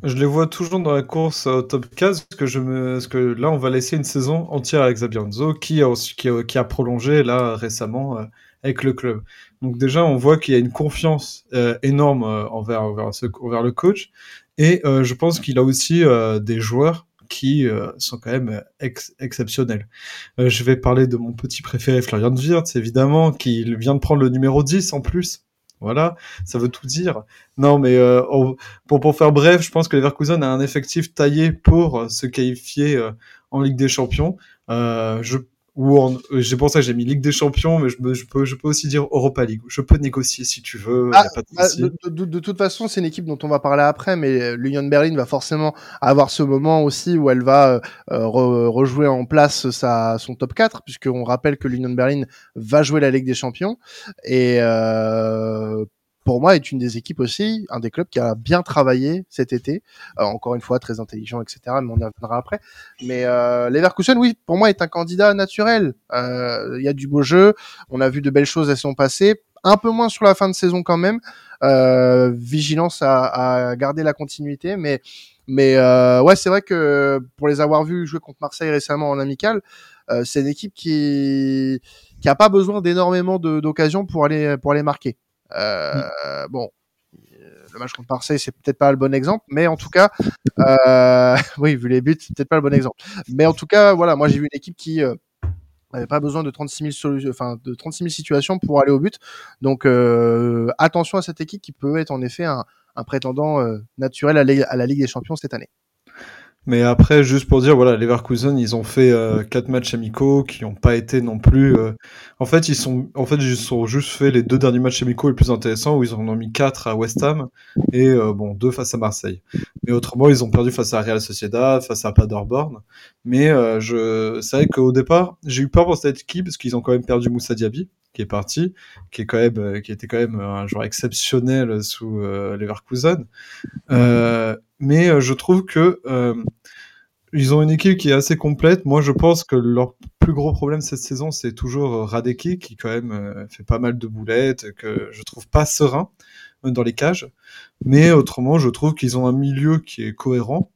Je les vois toujours dans la course au top 15 parce que, là, on va laisser une saison entière avec Xabi Alonso qui a prolongé là récemment euh, avec le club. Donc déjà, on voit qu'il y a une confiance euh, énorme euh, envers, envers, ce, envers, le coach. Et euh, je pense qu'il a aussi euh, des joueurs qui euh, sont quand même ex exceptionnels. je vais parler de mon petit préféré, Florian Wirtz, évidemment, qui vient de prendre le numéro 10 en plus. Voilà, ça veut tout dire. Non, mais on, pour, pour faire bref, je pense que Leverkusen a un effectif taillé pour se qualifier en Ligue des Champions. je ou en... j'ai pour ça que j'ai mis Ligue des Champions, mais je, je, peux, je peux aussi dire Europa League. Je peux négocier si tu veux. Ah, de, bah, de, de, de, toute façon, c'est une équipe dont on va parler après, mais l'Union Berlin va forcément avoir ce moment aussi où elle va euh, re, rejouer en place sa, son top 4, puisqu'on rappelle que l'Union Berlin va jouer la Ligue des Champions. Et euh, pour moi, est une des équipes aussi, un des clubs qui a bien travaillé cet été. Euh, encore une fois, très intelligent, etc. Mais on y reviendra après. Mais euh, Leverkusen, oui, pour moi, est un candidat naturel. Euh, il y a du beau jeu. On a vu de belles choses à son passé. Un peu moins sur la fin de saison quand même. Euh, vigilance à, à, garder la continuité, mais mais euh, ouais, c'est vrai que pour les avoir vus jouer contre Marseille récemment en amical, euh, c'est une équipe qui qui a pas besoin d'énormément d'occasions pour aller pour aller marquer. Euh, mm. Bon, le match contre Marseille, c'est peut-être pas le bon exemple, mais en tout cas, euh, oui, vu les buts, c'est peut-être pas le bon exemple. Mais en tout cas, voilà, moi j'ai vu une équipe qui euh, n'avait pas besoin de 36 000 enfin de 36 000 situations pour aller au but. Donc euh, attention à cette équipe qui peut être en effet un, prétendant euh, naturel à la Ligue des Champions cette année. Mais après, juste pour dire, voilà, Leverkusen, ils ont fait euh, quatre matchs amicaux qui n'ont pas été non plus. euh, En fait, ils sont, en fait, ils ont juste fait les deux derniers matchs amicaux les plus intéressants où ils en ont mis quatre à West Ham et euh, bon deux face à Marseille. Mais autrement, ils ont perdu face à Real Sociedad, face à Paderborn. Mais euh, je, c'est vrai qu'au départ, j'ai eu peur pour cette équipe parce qu'ils ont quand même perdu Moussa Diaby qui est parti, qui est quand même, euh, qui était quand même un joueur exceptionnel sous euh, Leverkusen. Euh, mais euh, je trouve que euh, ils ont une équipe qui est assez complète. Moi, je pense que leur plus gros problème cette saison, c'est toujours euh, Radeki, qui quand même fait pas mal de boulettes, que je trouve pas serein dans les cages. Mais autrement, je trouve qu'ils ont un milieu qui est cohérent.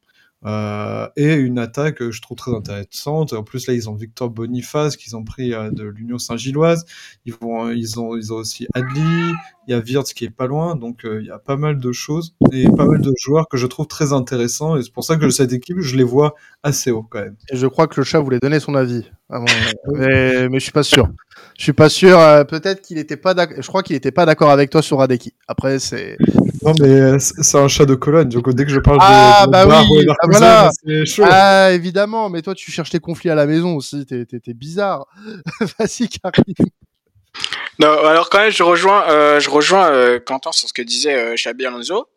Euh, et une attaque que je trouve très intéressante. En plus, là, ils ont Victor Boniface qu'ils ont pris euh, de l'Union Saint-Gilloise. Ils vont, ils ont, ils ont aussi Adli. Il y a Wirtz qui est pas loin. Donc, euh, il y a pas mal de choses et pas mal de joueurs que je trouve très intéressants. Et c'est pour ça que cette équipe, je les vois assez haut quand même. Et je crois que le chat voulait donner son avis. avant, mais, mais je suis pas sûr. Je suis pas sûr. euh, Peut-être qu'il était pas d'accord. Je crois qu'il était pas d'accord avec toi sur Radeki. Après, c'est. Non, mais euh, c'est un chat de Cologne. Donc, dès que je parle Ah, de, de bah Bar oui, ah, voilà. c'est chaud. Ah, évidemment. Mais toi, tu cherches les conflits à la maison aussi. T'es, t'es, t'es bizarre. Vas-y, Karim. Non, alors quand même, je rejoins, euh, je rejoins euh, Quentin sur ce que disait euh, Xabi Alonso.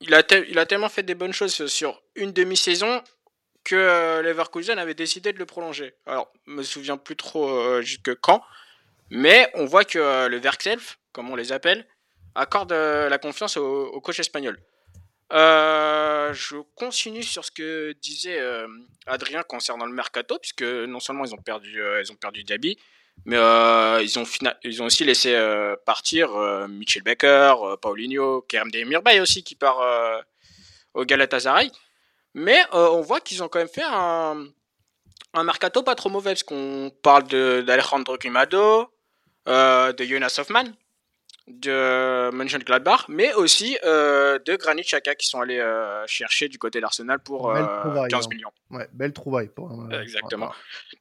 Il a, il a tellement fait des bonnes choses sur une demi-saison que euh, Leverkusen avait décidé de le prolonger. Alors, je me souviens plus trop euh, jusque quand, mais on voit que euh, le Werkself, comme on les appelle, accorde euh, la confiance au, au coach espagnol. Euh, je continue sur ce que disait Adrien concernant le mercato, puisque non seulement ils ont perdu, euh, ils ont perdu Diaby, mais ils, ont ils ont aussi laissé partir Michel Becker, Paulinho, Kerem Demirbay aussi qui part au Galatasaray. Mais on voit qu'ils ont quand même fait un, un mercato pas trop mauvais, parce qu'on parle d'Alejandro Grimado, euh, de Jonas Hoffman, de Mönchengladbach, mais aussi euh, de Granit Xhaka qui sont allés euh, chercher du côté d'Arsenal pour Belle euh, trouvaille, 15 hein. millions. Ouais, belle trouvaille. Pour, Exactement.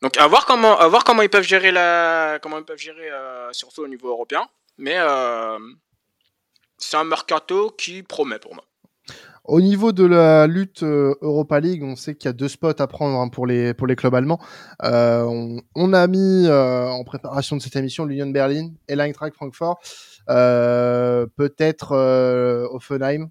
Donc à voir comment, à voir comment ils peuvent gérer la, comment ils peuvent gérer surtout au niveau européen. Mais c'est un mercato qui promet pour moi. Au niveau de la lutte euh, Europa League, on sait qu'il y a deux spots à prendre hein, pour les pour les clubs allemands. Euh, on, on a mis euh, en préparation de cette émission l'Union Berlin et l'Eintracht Francfort. Euh, Peut-être euh, Offenheim.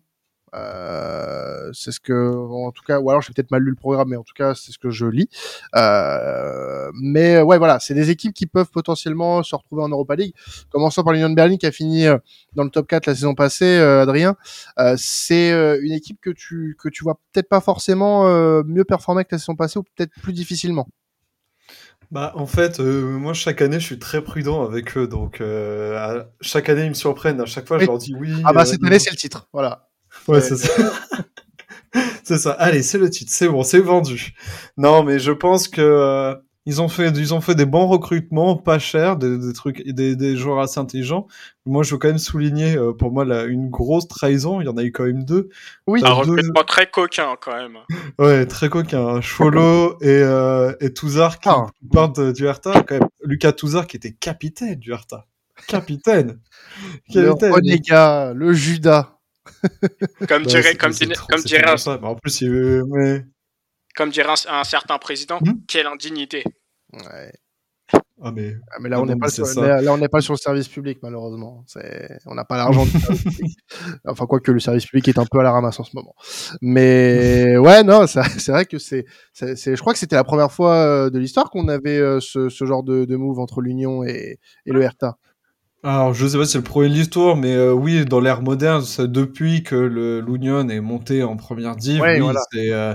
Euh, c'est ce que, en tout cas, ou alors j'ai peut-être mal lu le programme, mais en tout cas c'est ce que je lis. Euh, mais ouais, voilà, c'est des équipes qui peuvent potentiellement se retrouver en Europa League. Commençons par l'Union Berlin qui a fini euh, dans le top 4 la saison passée, euh, Adrien. Euh, c'est euh, une équipe que tu que tu vois peut-être pas forcément euh, mieux performer que la saison passée ou peut-être plus difficilement? Bah, en fait, euh, moi, chaque année, je suis très prudent avec eux. Donc, euh, à- chaque année, ils me surprennent. À chaque fois, Oui. je leur dis oui. Ah bah euh, cette année c'est le titre, voilà. Ouais, c'est ça. c'est ça. Allez, c'est le titre. C'est bon, c'est vendu. Non, mais je pense que euh, ils ont fait, ils ont fait des bons recrutements, pas chers, des, des trucs, des, des joueurs assez intelligents. Moi, je veux quand même souligner, euh, pour moi, là, une grosse trahison. Il y en a eu quand même deux. Oui. Un deux- recrutement très coquin quand même. Ouais, très coquin. hein. Cholo et, euh, et Touzard qui Ah. partent du Hertha. Quand même. Lucas Touzard qui était capitaine du Hertha. Capitaine. Le Capitaine. renégat, le Judas. Comme Ouais, dirait, comme, dirait- trop- comme c'est dirait, tellement un, ça. Mais en plus, il veut- ouais. comme dirait un, un certain président, Hmm. quelle indignité. Ouais. Ah, mais Ah, mais là Non, on n'est pas sur, là, là, on n'est pas sur le service public malheureusement. C'est on n'a pas l'argent du service public. Enfin quoi que le service public est un peu à la ramasse en ce moment. Mais ouais non, c'est vrai que c'est je crois que c'était la première fois euh, de l'histoire qu'on avait euh, ce, ce genre de, de move entre l'Union et, et le Hertha. Alors, je sais pas si c'est le premier de l'histoire, mais euh, oui, dans l'ère moderne, c'est depuis que le l'Union est monté en première div, Ouais, oui, voilà. c'est euh,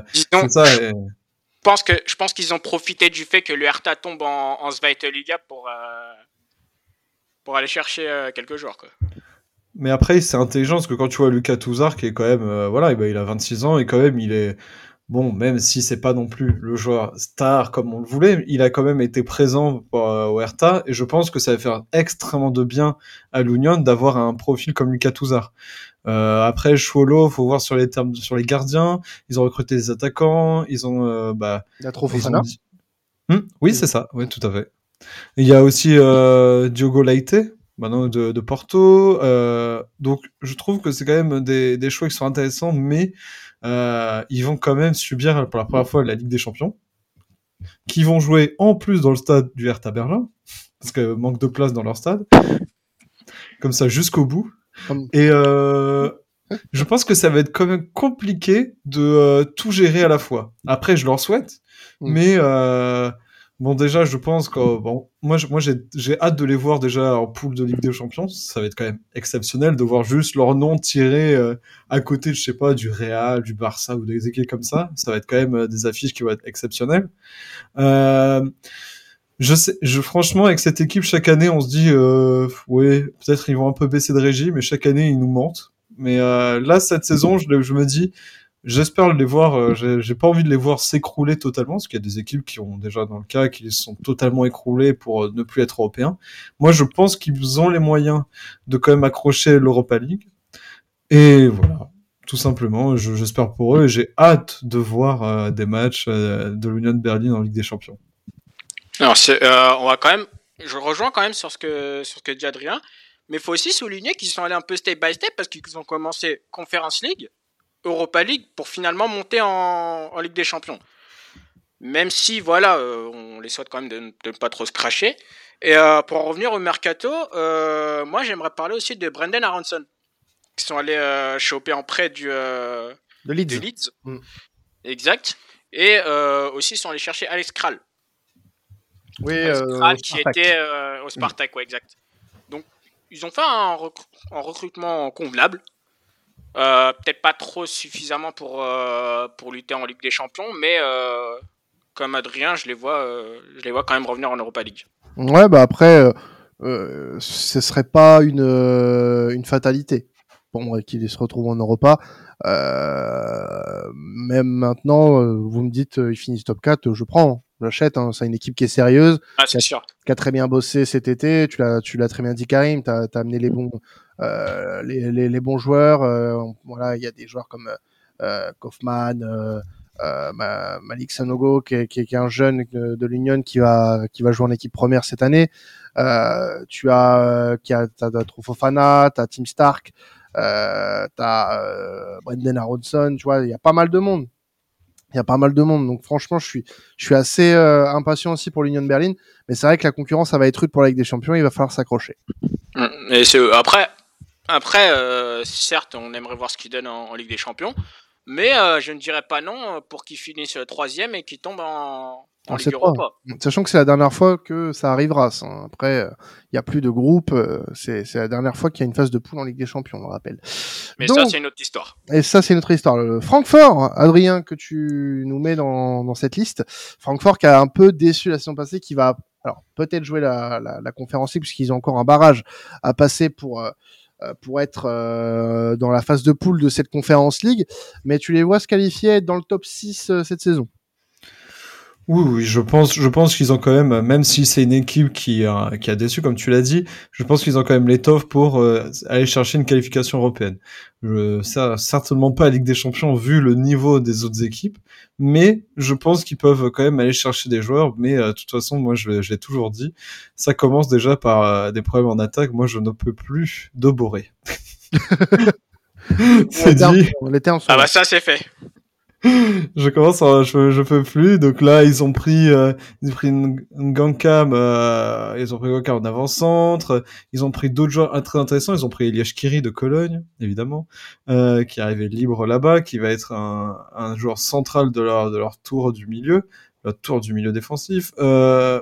ça. et- je pense que je pense qu'ils ont profité du fait que le Hertha tombe en, en Zweite Liga pour euh, pour aller chercher euh, quelques joueurs quoi. Mais après, c'est intelligent parce que quand tu vois Lucas Touzard, qui est quand même, euh, voilà, eh ben, il a 26 ans et quand même, il est, bon, même si c'est pas non plus le joueur star comme on le voulait, il a quand même été présent pour, euh, au Hertha et je pense que ça va faire extrêmement de bien à l'Union d'avoir un profil comme Lucas Touzard. Euh, après Chouolo, faut voir sur les termes sur les gardiens, ils ont recruté des attaquants, ils ont euh, bah La trop ils Fofana. ont Hmm, oui, c'est ça, oui, tout à fait. Il y a aussi euh, Diogo Leite, maintenant de, de Porto. euh, donc, je trouve que c'est quand même des, des choix qui sont intéressants, mais euh, ils vont quand même subir pour la première fois la Ligue des Champions, qui vont jouer en plus dans le stade du Hertha Berlin, parce que manque de place dans leur stade, comme ça jusqu'au bout. Et euh, je pense que ça va être quand même compliqué de euh, tout gérer à la fois. Après, je leur souhaite, Mm. mais euh, bon, déjà, je pense que bon, moi, moi, j'ai hâte de les voir déjà en poule de Ligue des Champions. Ça va être quand même exceptionnel de voir juste leur nom tiré euh, à côté, je sais pas, du Real, du Barça ou des équipes comme ça. Ça va être quand même euh, des affiches qui vont être exceptionnelles. Euh, je sais, je, franchement, avec cette équipe, chaque année, on se dit, euh, ouais, peut-être ils vont un peu baisser de régime, mais chaque année, ils nous mentent. Mais euh, là, cette saison, je, je me dis, j'espère les voir, euh, j'ai pas envie de les voir s'écrouler totalement, parce qu'il y a des équipes qui ont déjà dans le cas, qui sont totalement écroulées pour euh, ne plus être européens. Moi, je pense qu'ils ont les moyens de quand même accrocher l'Europa League. Et voilà, tout simplement, je- j'espère pour eux, et j'ai hâte de voir euh, des matchs euh, de l'Union de Berlin en Ligue des Champions. Alors, on va quand même. Je rejoins quand même sur ce que, sur ce que dit Adrien. Mais il faut aussi souligner qu'ils sont allés un peu step by step parce qu'ils ont commencé Conference League, Europa League pour finalement monter en, en Ligue des Champions. Même si, voilà, euh, on les souhaite quand même de, ne- de ne pas trop se cracher. Et euh, pour en revenir au mercato, euh, moi j'aimerais parler aussi de Brendan Aronson, qui sont allés choper en prêt du, De Leeds. Leeds. Mm. Exact. Et aussi ils sont allés chercher Alex Kral. Oui, Alex Kral qui Spartak. était au Spartak, ouais, exact. Donc, ils ont fait un, recru- un recrutement convenable. Euh, Peut-être pas trop suffisamment pour, euh, pour lutter en Ligue des Champions, mais euh, comme Adrien, je les, vois, je les vois quand même revenir en Europa League. Ouais, bah après, ce serait pas une, une fatalité pour moi qu'il se retrouve en Europa. Même maintenant, vous me dites, ils finissent top 4, euh, je prends, j'achète. Hein, c'est une équipe qui est sérieuse, Ah, sûr. qui a très bien bossé cet été. Tu l'as, tu l'as très bien dit, Karim. T'as, as amené les bons, les, les, bons joueurs. euh, voilà, il y a des joueurs comme euh, Kaufman, euh, euh, Ma- Malik Sanogo, qui est, un jeune de, l'Union qui va, qui va jouer en équipe première cette année. Euh, tu as, euh, qui a, t'as, Trofofana, Tim Stark, euh, t'as euh, Brendan Aronson. Tu vois, il y a pas mal de monde. Il y a pas mal de monde, donc franchement, je suis, je suis assez euh, impatient aussi pour l'Union de Berlin. Mais c'est vrai que la concurrence, ça va être rude pour la Ligue des Champions. Il va falloir s'accrocher. Mm. Et c'est après, après euh, certes, on aimerait voir ce qu'ils donnent en, en Ligue des Champions, mais euh, je ne dirais pas non pour qu'ils finissent troisième et qu'ils tombent en, en Ligue pas. Europa. Sachant que c'est la dernière fois que ça arrivera. ça. Après, il y a plus de groupe. euh, c'est la dernière fois qu'il y a une phase de poule en Ligue des Champions, on le rappelle. Mais Donc- ça, c'est une autre histoire. Et ça, c'est notre histoire. Le Francfort, Adrien, que tu nous mets dans, dans cette liste. Francfort qui a un peu déçu la saison passée, qui va alors peut-être jouer la, la, la conférence League, puisqu'ils ont encore un barrage à passer pour, euh, euh, pour être euh, dans la phase de poule de cette conférence League. Mais tu les vois se qualifier, dans le top 6 euh, cette saison. Oui, oui, je pense, je pense qu'ils ont quand même, même si c'est une équipe qui a, qui a déçu, comme tu l'as dit, je pense qu'ils ont quand même l'étoffe pour euh, aller chercher une qualification européenne. Je, ça, certainement pas la Ligue des Champions vu le niveau des autres équipes, mais je pense qu'ils peuvent quand même aller chercher des joueurs. Mais euh, de toute façon, moi, je, l'ai- je l'ai toujours dit, ça commence déjà par euh, des problèmes en attaque. Moi, je ne peux plus de Boré. c'est dit. Les termes sont Ah bah ça, c'est fait. je commence à, je, je peux plus. Donc là, ils ont pris, euh, ils ont pris une, une euh, ils ont pris Gankam en avant-centre. Ils ont pris d'autres joueurs très intéressants. Ils ont pris Elias Kiri de Cologne, évidemment, euh, qui est arrivé libre là-bas, qui va être un, un joueur central de leur, de leur tour du milieu, leur tour du milieu défensif. Euh,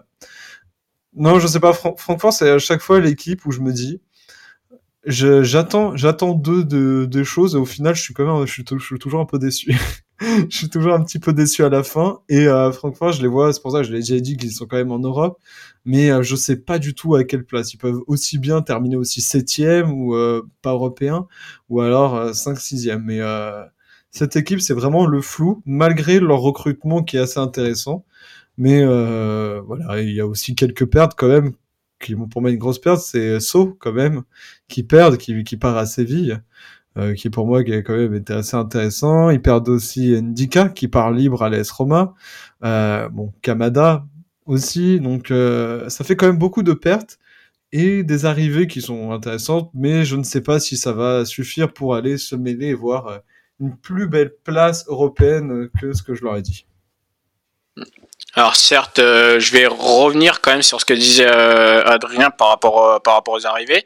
non, je sais pas. Fran- Francfort, c'est à chaque fois l'équipe où je me dis, j'attends, j'attends deux de, de choses et au final, je suis quand même, je suis toujours un peu déçu. je suis toujours un petit peu déçu à la fin. Et euh, Francfort, je les vois, c'est pour ça que je l'ai déjà dit qu'ils sont quand même en Europe, mais euh, je sais pas du tout à quelle place. Ils peuvent aussi bien terminer aussi septième ou euh, pas européen, ou alors euh, cinq sixième. Mais euh, cette équipe, c'est vraiment le flou, malgré leur recrutement qui est assez intéressant. Mais euh, voilà, il y a aussi quelques pertes quand même, qui pour moi une grosse perte, c'est So quand même, qui perdent, qui, qui part à Séville. Euh, qui pour moi qui quand même été assez intéressant. Ils perdent aussi Ndika qui part libre à l'AS Roma. Euh, bon, Kamada aussi. Donc euh, ça fait quand même beaucoup de pertes et des arrivées qui sont intéressantes, mais je ne sais pas si ça va suffire pour aller se mêler et voir une plus belle place européenne que ce que je leur ai dit. Alors certes, je vais revenir quand même sur ce que disait Adrien par rapport, par rapport aux arrivées.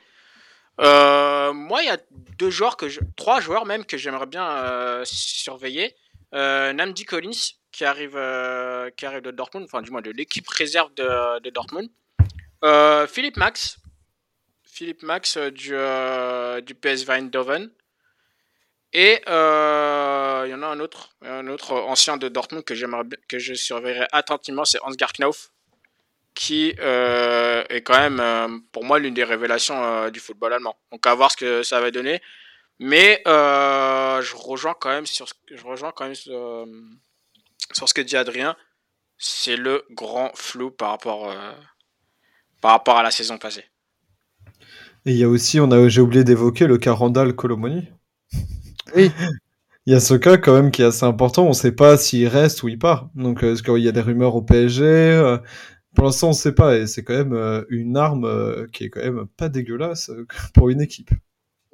moi, il y a deux joueurs que trois joueurs même que j'aimerais bien surveiller. Namdi Collins qui arrive, qui arrive de Dortmund, enfin du moins de l'équipe réserve de, de Dortmund. Euh, Philippe Max. Philippe Max euh, du, euh, du PSV Eindhoven. Et il y en a un autre, un autre ancien de Dortmund que, que je surveillerai attentivement, c'est Hans-Gerd Knauf, qui est quand même, pour moi, l'une des révélations du football allemand. Donc à voir ce que ça va donner. Mais je rejoins quand même sur, je rejoins quand même sur, sur ce que dit Adrien. C'est le grand flou par rapport par rapport à la saison passée. Et il y a aussi, on a, j'ai oublié d'évoquer le cas Randall Colomoni. Oui. Il y a ce cas quand même qui est assez important. On ne sait pas s'il reste ou il part. Donc, euh, il y a des rumeurs au PSG. Euh, pour l'instant, on ne sait pas. Et c'est quand même euh, une arme qui est quand même pas dégueulasse pour une équipe.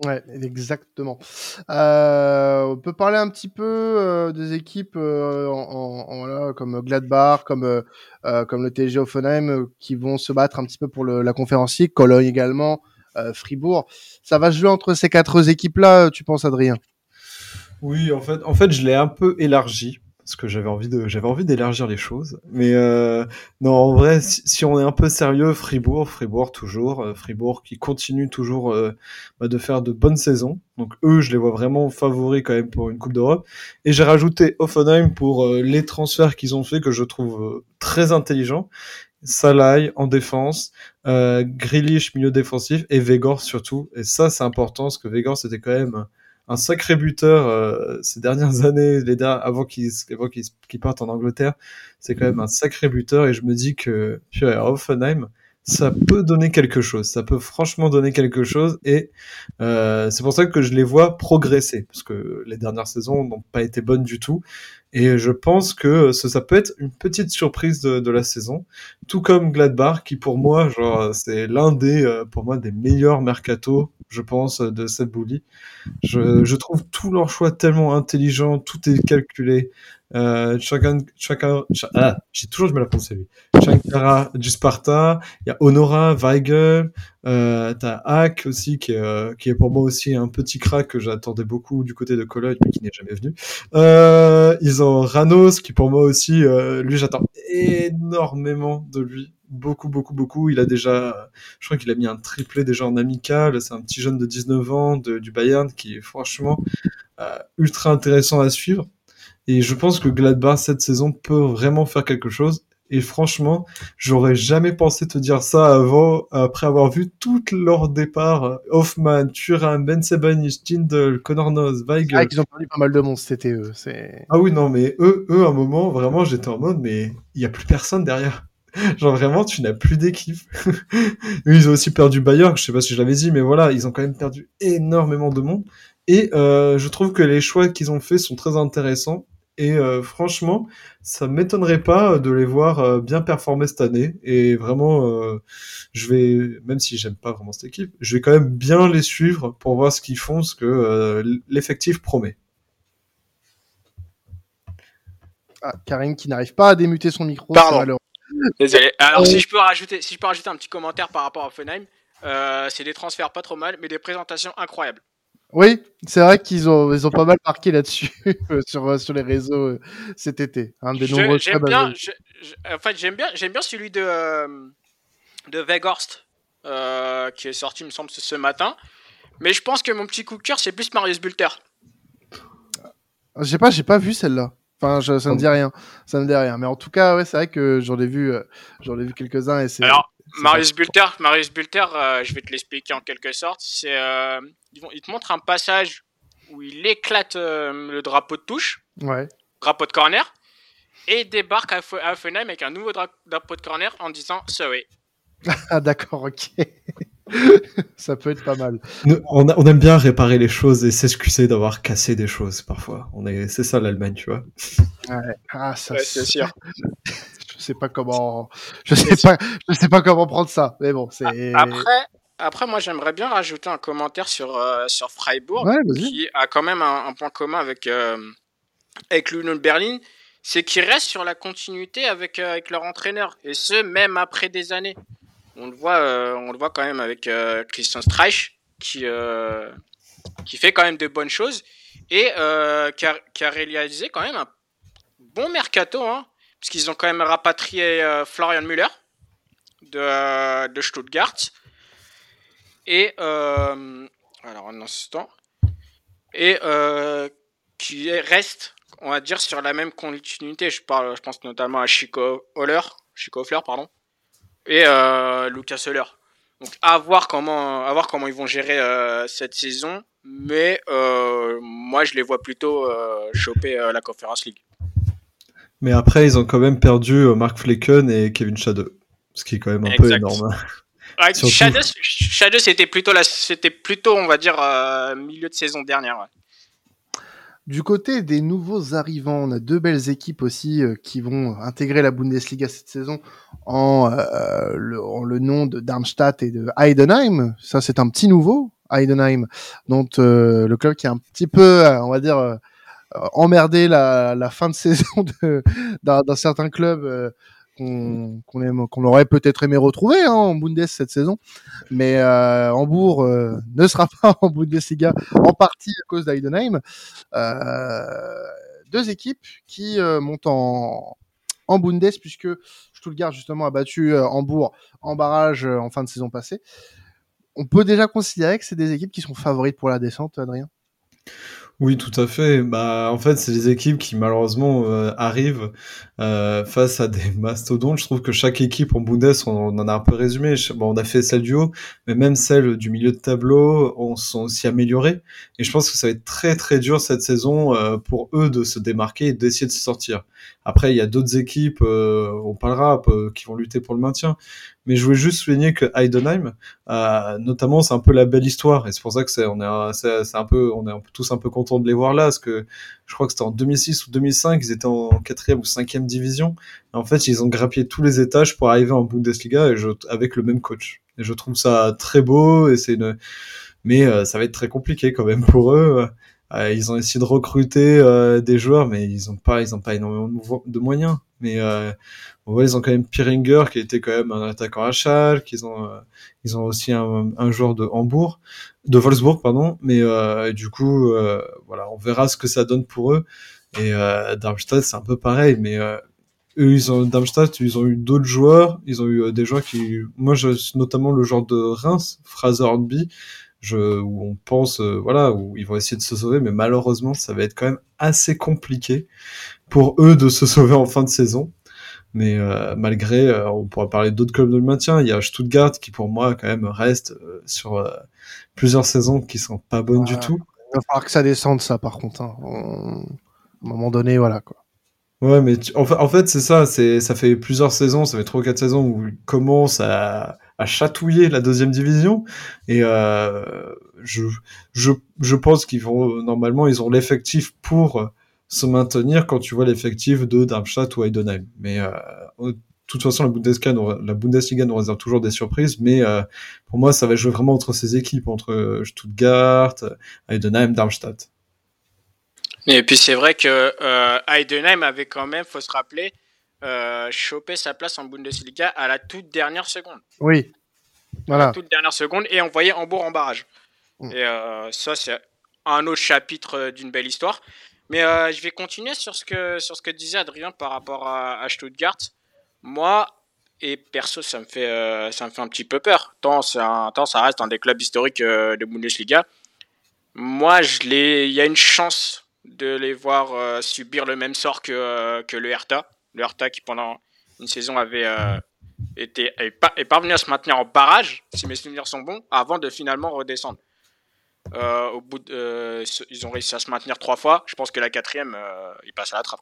Ouais, exactement. Euh, on peut parler un petit peu euh, des équipes euh, en, en, voilà, comme Gladbach, comme euh, comme le TG Offenheim, qui vont se battre un petit peu pour le, la conférence Cologne également, Fribourg. Ça va se jouer entre ces quatre équipes-là, tu penses, Adrien? Oui, en fait, en fait, je l'ai un peu élargi parce que j'avais envie de j'avais envie d'élargir les choses. Mais euh, non en vrai si, on est un peu sérieux Fribourg Fribourg toujours euh, Fribourg qui continue toujours euh, bah, de faire de bonnes saisons. Donc eux je les vois vraiment favoris quand même pour une coupe d'Europe. Et j'ai rajouté Offenheim pour les transferts qu'ils ont fait que je trouve très intelligents. Salai en défense, euh, Grealish milieu défensif et Vegor surtout. Et ça, c'est important parce que Vegor, c'était quand même un sacré buteur euh, ces dernières années, les avant qu'il qu parte en Angleterre. C'est quand même un sacré buteur et je me dis que puis à Hoffenheim, ça peut donner quelque chose. Ça peut franchement donner quelque chose et euh, c'est pour ça que je les vois progresser parce que les dernières saisons n'ont pas été bonnes du tout. Et je pense que ça, ça peut être une petite surprise de, de, la saison, tout comme Gladbach, qui pour moi, genre, c'est l'un des, euh, pour moi, des meilleurs mercato, je pense, de cette bully. Je, je trouve tout leur choix tellement intelligent, tout est calculé. Euh, chacun, chacun, ah, j'ai toujours du mal à prononcer lui. Chankara du Sparta, il y a Honora, Weigel, euh, t'as Hack aussi qui est, euh, qui est pour moi aussi un petit crack que j'attendais beaucoup du côté de Cologne mais qui n'est jamais venu. Euh, ils ont Ranos qui pour moi aussi, euh, lui j'attends énormément de lui, beaucoup beaucoup beaucoup. Il a déjà, je crois qu'il a mis un triplé déjà en amical. C'est un petit jeune de 19 ans de, du Bayern qui est franchement euh, ultra intéressant à suivre. Et je pense que Gladbach cette saison peut vraiment faire quelque chose. Et franchement, j'aurais jamais pensé te dire ça avant, après avoir vu tout leur départ. Hoffman, Thuram, Ben Sebaini, Stindl, Connor Noz, Weigel. Ah, ils ont perdu pas mal de monde, c'était eux. Ah oui, non, mais eux, eux, à un moment, vraiment, j'étais en mode, mais il y a plus personne derrière. Genre vraiment, tu n'as plus d'équipe. ils ont aussi perdu Bayer, je sais pas si je l'avais dit, mais voilà, ils ont quand même perdu énormément de monde. Et euh, je trouve que les choix qu'ils ont faits sont très intéressants. Et euh, franchement, ça m'étonnerait pas de les voir euh, bien performer cette année. Et vraiment, euh, je vais, même si j'aime pas vraiment cette équipe, je vais quand même bien les suivre pour voir ce qu'ils font, ce que l'effectif promet. Ah, Karim qui n'arrive pas à démuter son micro. Pardon. Désolé. Alors si je peux rajouter, si je peux rajouter un petit commentaire par rapport à Fenheim, c'est des transferts pas trop mal, mais des présentations incroyables. Oui, c'est vrai qu'ils ont, ils ont pas mal marqué là-dessus sur, sur les réseaux euh, cet été. Un des nombreux j'aime bien, je, en fait, j'aime bien, j'aime bien celui de, euh, de Weghorst euh, qui est sorti, il me semble, ce matin. Mais je pense que mon petit coup de cœur, c'est plus Marius Bulter. Je sais pas, j'ai pas vu celle-là. Enfin, je, ça me dit rien. Ça me dit rien. Mais en tout cas, ouais, c'est vrai que j'en ai vu, j'en ai vu quelques-uns et c'est. Alors, Marius Bulter, Marius Bulter, je vais te l'expliquer en quelque sorte. C'est, ils, vont, ils te montrent un passage où il éclate le drapeau de touche, ouais. drapeau de corner, et débarque à, Offenheim avec un nouveau drapeau de corner en disant sorry. ah d'accord, ok. ça peut être pas mal. On, aime bien réparer les choses et s'excuser d'avoir cassé des choses parfois. On est, c'est ça l'Allemagne, tu vois. Ouais. Ah, ça, c'est sûr. je sais pas comment, je sais pas, je sais pas comment prendre ça. Mais bon, c'est. Après, après, moi, j'aimerais bien rajouter un commentaire sur euh, sur Freiburg, qui a quand même un, point commun avec euh, avec l'Union de Berlin, c'est qu'ils restent sur la continuité avec euh, avec leur entraîneur, et ce même après des années on le voit, euh, on le voit quand même avec Christian Streich qui qui fait quand même de bonnes choses et qui a, réalisé quand même un bon mercato, hein, parce qu'ils ont quand même rapatrié Florian Müller de, de Stuttgart et instant et qui reste on va dire sur la même continuité je parle je pense notamment à Chico Holler Chico pardon et euh, Lucas Heller. Donc à voir comment, à voir comment ils vont gérer euh, cette saison, mais euh, moi je les vois plutôt choper la Conference League. Mais après ils ont quand même perdu Mark Flecken et Kevin Shadow, ce qui est quand même un peu énorme. Shadow, c'était plutôt la, c'était plutôt on va dire milieu de saison dernière. Du côté des nouveaux arrivants, on a deux belles équipes aussi euh, qui vont intégrer la Bundesliga cette saison en, euh, le, nom de Darmstadt et de Heidenheim. Ça, c'est un petit nouveau, Heidenheim, dont euh, le club qui est un petit peu, on va dire, emmerdé la, la, fin de saison d'un certain club qu'on qu'on aurait peut-être aimé retrouver hein, en Bundes cette saison. Mais euh, Hambourg euh, ne sera pas en Bundesliga en partie à cause d'Eidenheim. Euh, deux équipes qui euh, montent en, en Bundes puisque Stuttgart justement a battu euh, Hambourg en barrage en fin de saison passée. On peut déjà considérer que c'est des équipes qui sont favorites pour la descente, Adrien? Oui, tout à fait. Bah, en fait, c'est des équipes qui malheureusement euh, arrivent euh, face à des mastodontes. Je trouve que chaque équipe en Bundes, on, en a un peu résumé. Bon, on a fait celle du haut, mais même celle du milieu de tableau, on sont aussi améliorées. Et je pense que ça va être très très dur cette saison euh, pour eux de se démarquer et d'essayer de se sortir. Après, il y a d'autres équipes, on parlera, qui vont lutter pour le maintien. Mais je voulais juste souligner que Heidenheim, euh, notamment, c'est un peu la belle histoire, et c'est pour ça que c'est, on est, c'est, un peu, on est tous un peu contents de les voir là, parce que je crois que c'était en 2006 ou 2005, ils étaient en quatrième ou cinquième division. Et en fait, ils ont grappillé tous les étages pour arriver en Bundesliga avec le même coach. Et je trouve ça très beau, et c'est une, mais euh, ça va être très compliqué quand même pour eux. Ils ont essayé de recruter euh, des joueurs, mais ils ont pas, ils ont pas énormément de moyens. Mais euh, on voit, ils ont quand même Piringer qui était quand même un attaquant à Schalke. Ils ont, euh, ils ont aussi un, un, joueur de Hambourg, de Wolfsburg, pardon. Mais euh, du coup, euh, voilà, on verra ce que ça donne pour eux. Et euh, Darmstadt, c'est un peu pareil, mais eux, ils ont Darmstadt, ils ont eu d'autres joueurs. Ils ont eu des joueurs qui, moi, je, notamment le joueur de Reims, Fraser Hornby je, où on pense, voilà, où ils vont essayer de se sauver, mais malheureusement, ça va être quand même assez compliqué pour eux de se sauver en fin de saison. Mais euh, malgré, euh, on pourra parler d'autres clubs de maintien. Il y a Stuttgart qui pour moi quand même reste euh, sur plusieurs saisons qui sont pas bonnes du tout. Il va falloir que ça descende ça par contre. Hein. À un moment donné, voilà quoi. Ouais, mais en fait, en fait c'est ça. C'est ça fait plusieurs saisons, ça fait trois ou quatre saisons où ils commencent à, à chatouiller la deuxième division. Et je, je, je pense qu'ils vont normalement, ils ont l'effectif pour se maintenir quand tu vois l'effectif de Darmstadt ou Heidenheim. Mais euh, toute façon, la Bundesliga, nous, la Bundesliga nous réserve toujours des surprises, mais euh, pour moi, ça va jouer vraiment entre ces équipes, entre Stuttgart, Heidenheim, Darmstadt. Et puis c'est vrai que euh, Heidenheim avait quand même, faut se rappeler, euh, chopé sa place en Bundesliga à la toute dernière seconde. Oui. Voilà. À la toute dernière seconde et envoyé Hambourg en barrage. Mm. Et ça, c'est un autre chapitre d'une belle histoire. Mais euh, je vais continuer sur ce, que, sur ce que disait Adrien par rapport à, Stuttgart. Moi, et perso, ça me fait, euh, ça me fait un petit peu peur. Tant, un, tant ça reste un des clubs historiques euh, de Bundesliga. Moi, il y a une chance de les voir subir le même sort que, que le Hertha. Le Hertha qui, pendant une saison, avait été, est, parvenu à se maintenir en barrage, si mes souvenirs sont bons, avant de finalement redescendre. au bout de, ils ont réussi à se maintenir trois fois. Je pense que la quatrième, ils passent à la trappe.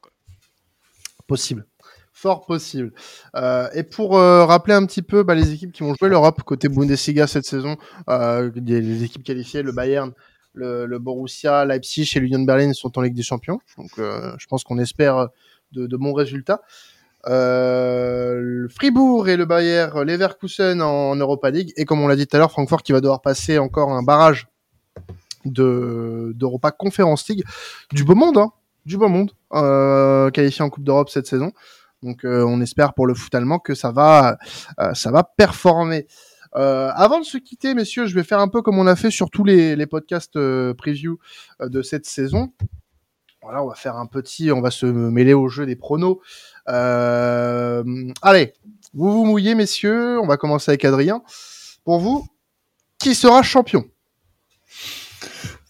Possible. Fort possible. Euh, et pour euh, rappeler un petit peu bah, les équipes qui vont jouer l'Europe côté Bundesliga cette saison, euh, les équipes qualifiées, le Bayern, le, Borussia, Leipzig et l'Union Berlin sont en Ligue des Champions. Donc euh, je pense qu'on espère de, de, bons résultats. le Fribourg et le Bayern, Leverkusen en, Europa League. Et comme on l'a dit tout à l'heure, Francfort qui va devoir passer encore un barrage de d'Europa Conference League. Du beau monde, hein du beau monde euh, qualifié en Coupe d'Europe cette saison. Donc euh, on espère pour le foot allemand que ça va, euh, ça va performer. Euh, avant de se quitter, messieurs, je vais faire un peu comme on a fait sur tous les, les podcasts preview de cette saison. Voilà, on va faire un petit, on va se mêler au jeu des pronos. allez, vous vous mouillez, messieurs. On va commencer avec Adrien. Pour vous, qui sera champion?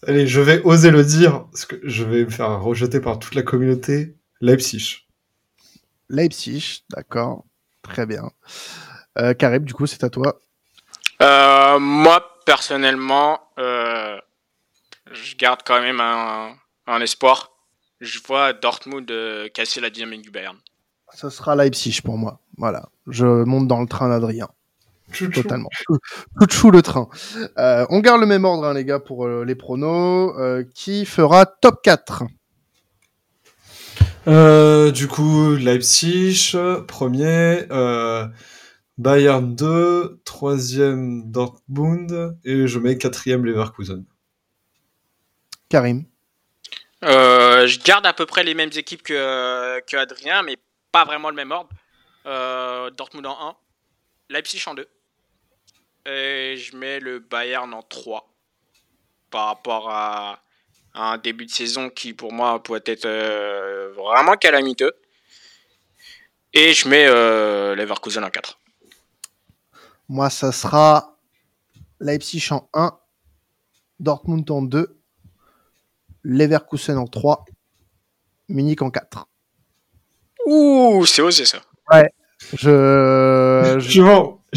Allez, je vais oser le dire, parce que je vais me faire rejeter par toute la communauté. Leipzig. Leipzig, d'accord. Très bien. Euh, Karim, du coup, c'est à toi. Euh, moi, personnellement, euh, je garde quand même un, espoir. Je vois Dortmund casser la dynamique du Bayern. Ça sera Leipzig pour moi. Voilà. Je monte dans le train d'Adrien. Totalement. Tout chou le train. on garde le même ordre, hein, les gars, pour les pronos. qui fera top 4 euh, du coup, Leipzig, premier, euh, Bayern 2, troisième Dortmund, et je mets quatrième Leverkusen. Karim euh, Je garde à peu près les mêmes équipes que, Adrien, mais pas vraiment le même ordre. Dortmund en 1, Leipzig en 2, et je mets le Bayern en 3 par rapport à un début de saison qui pour moi pourrait être euh, vraiment calamiteux. Et je mets euh, Leverkusen en 4. Moi, ça sera Leipzig en 1, Dortmund en 2, Leverkusen en 3, Munich en 4. Ouh, c'est osé ça. Ouais. Je.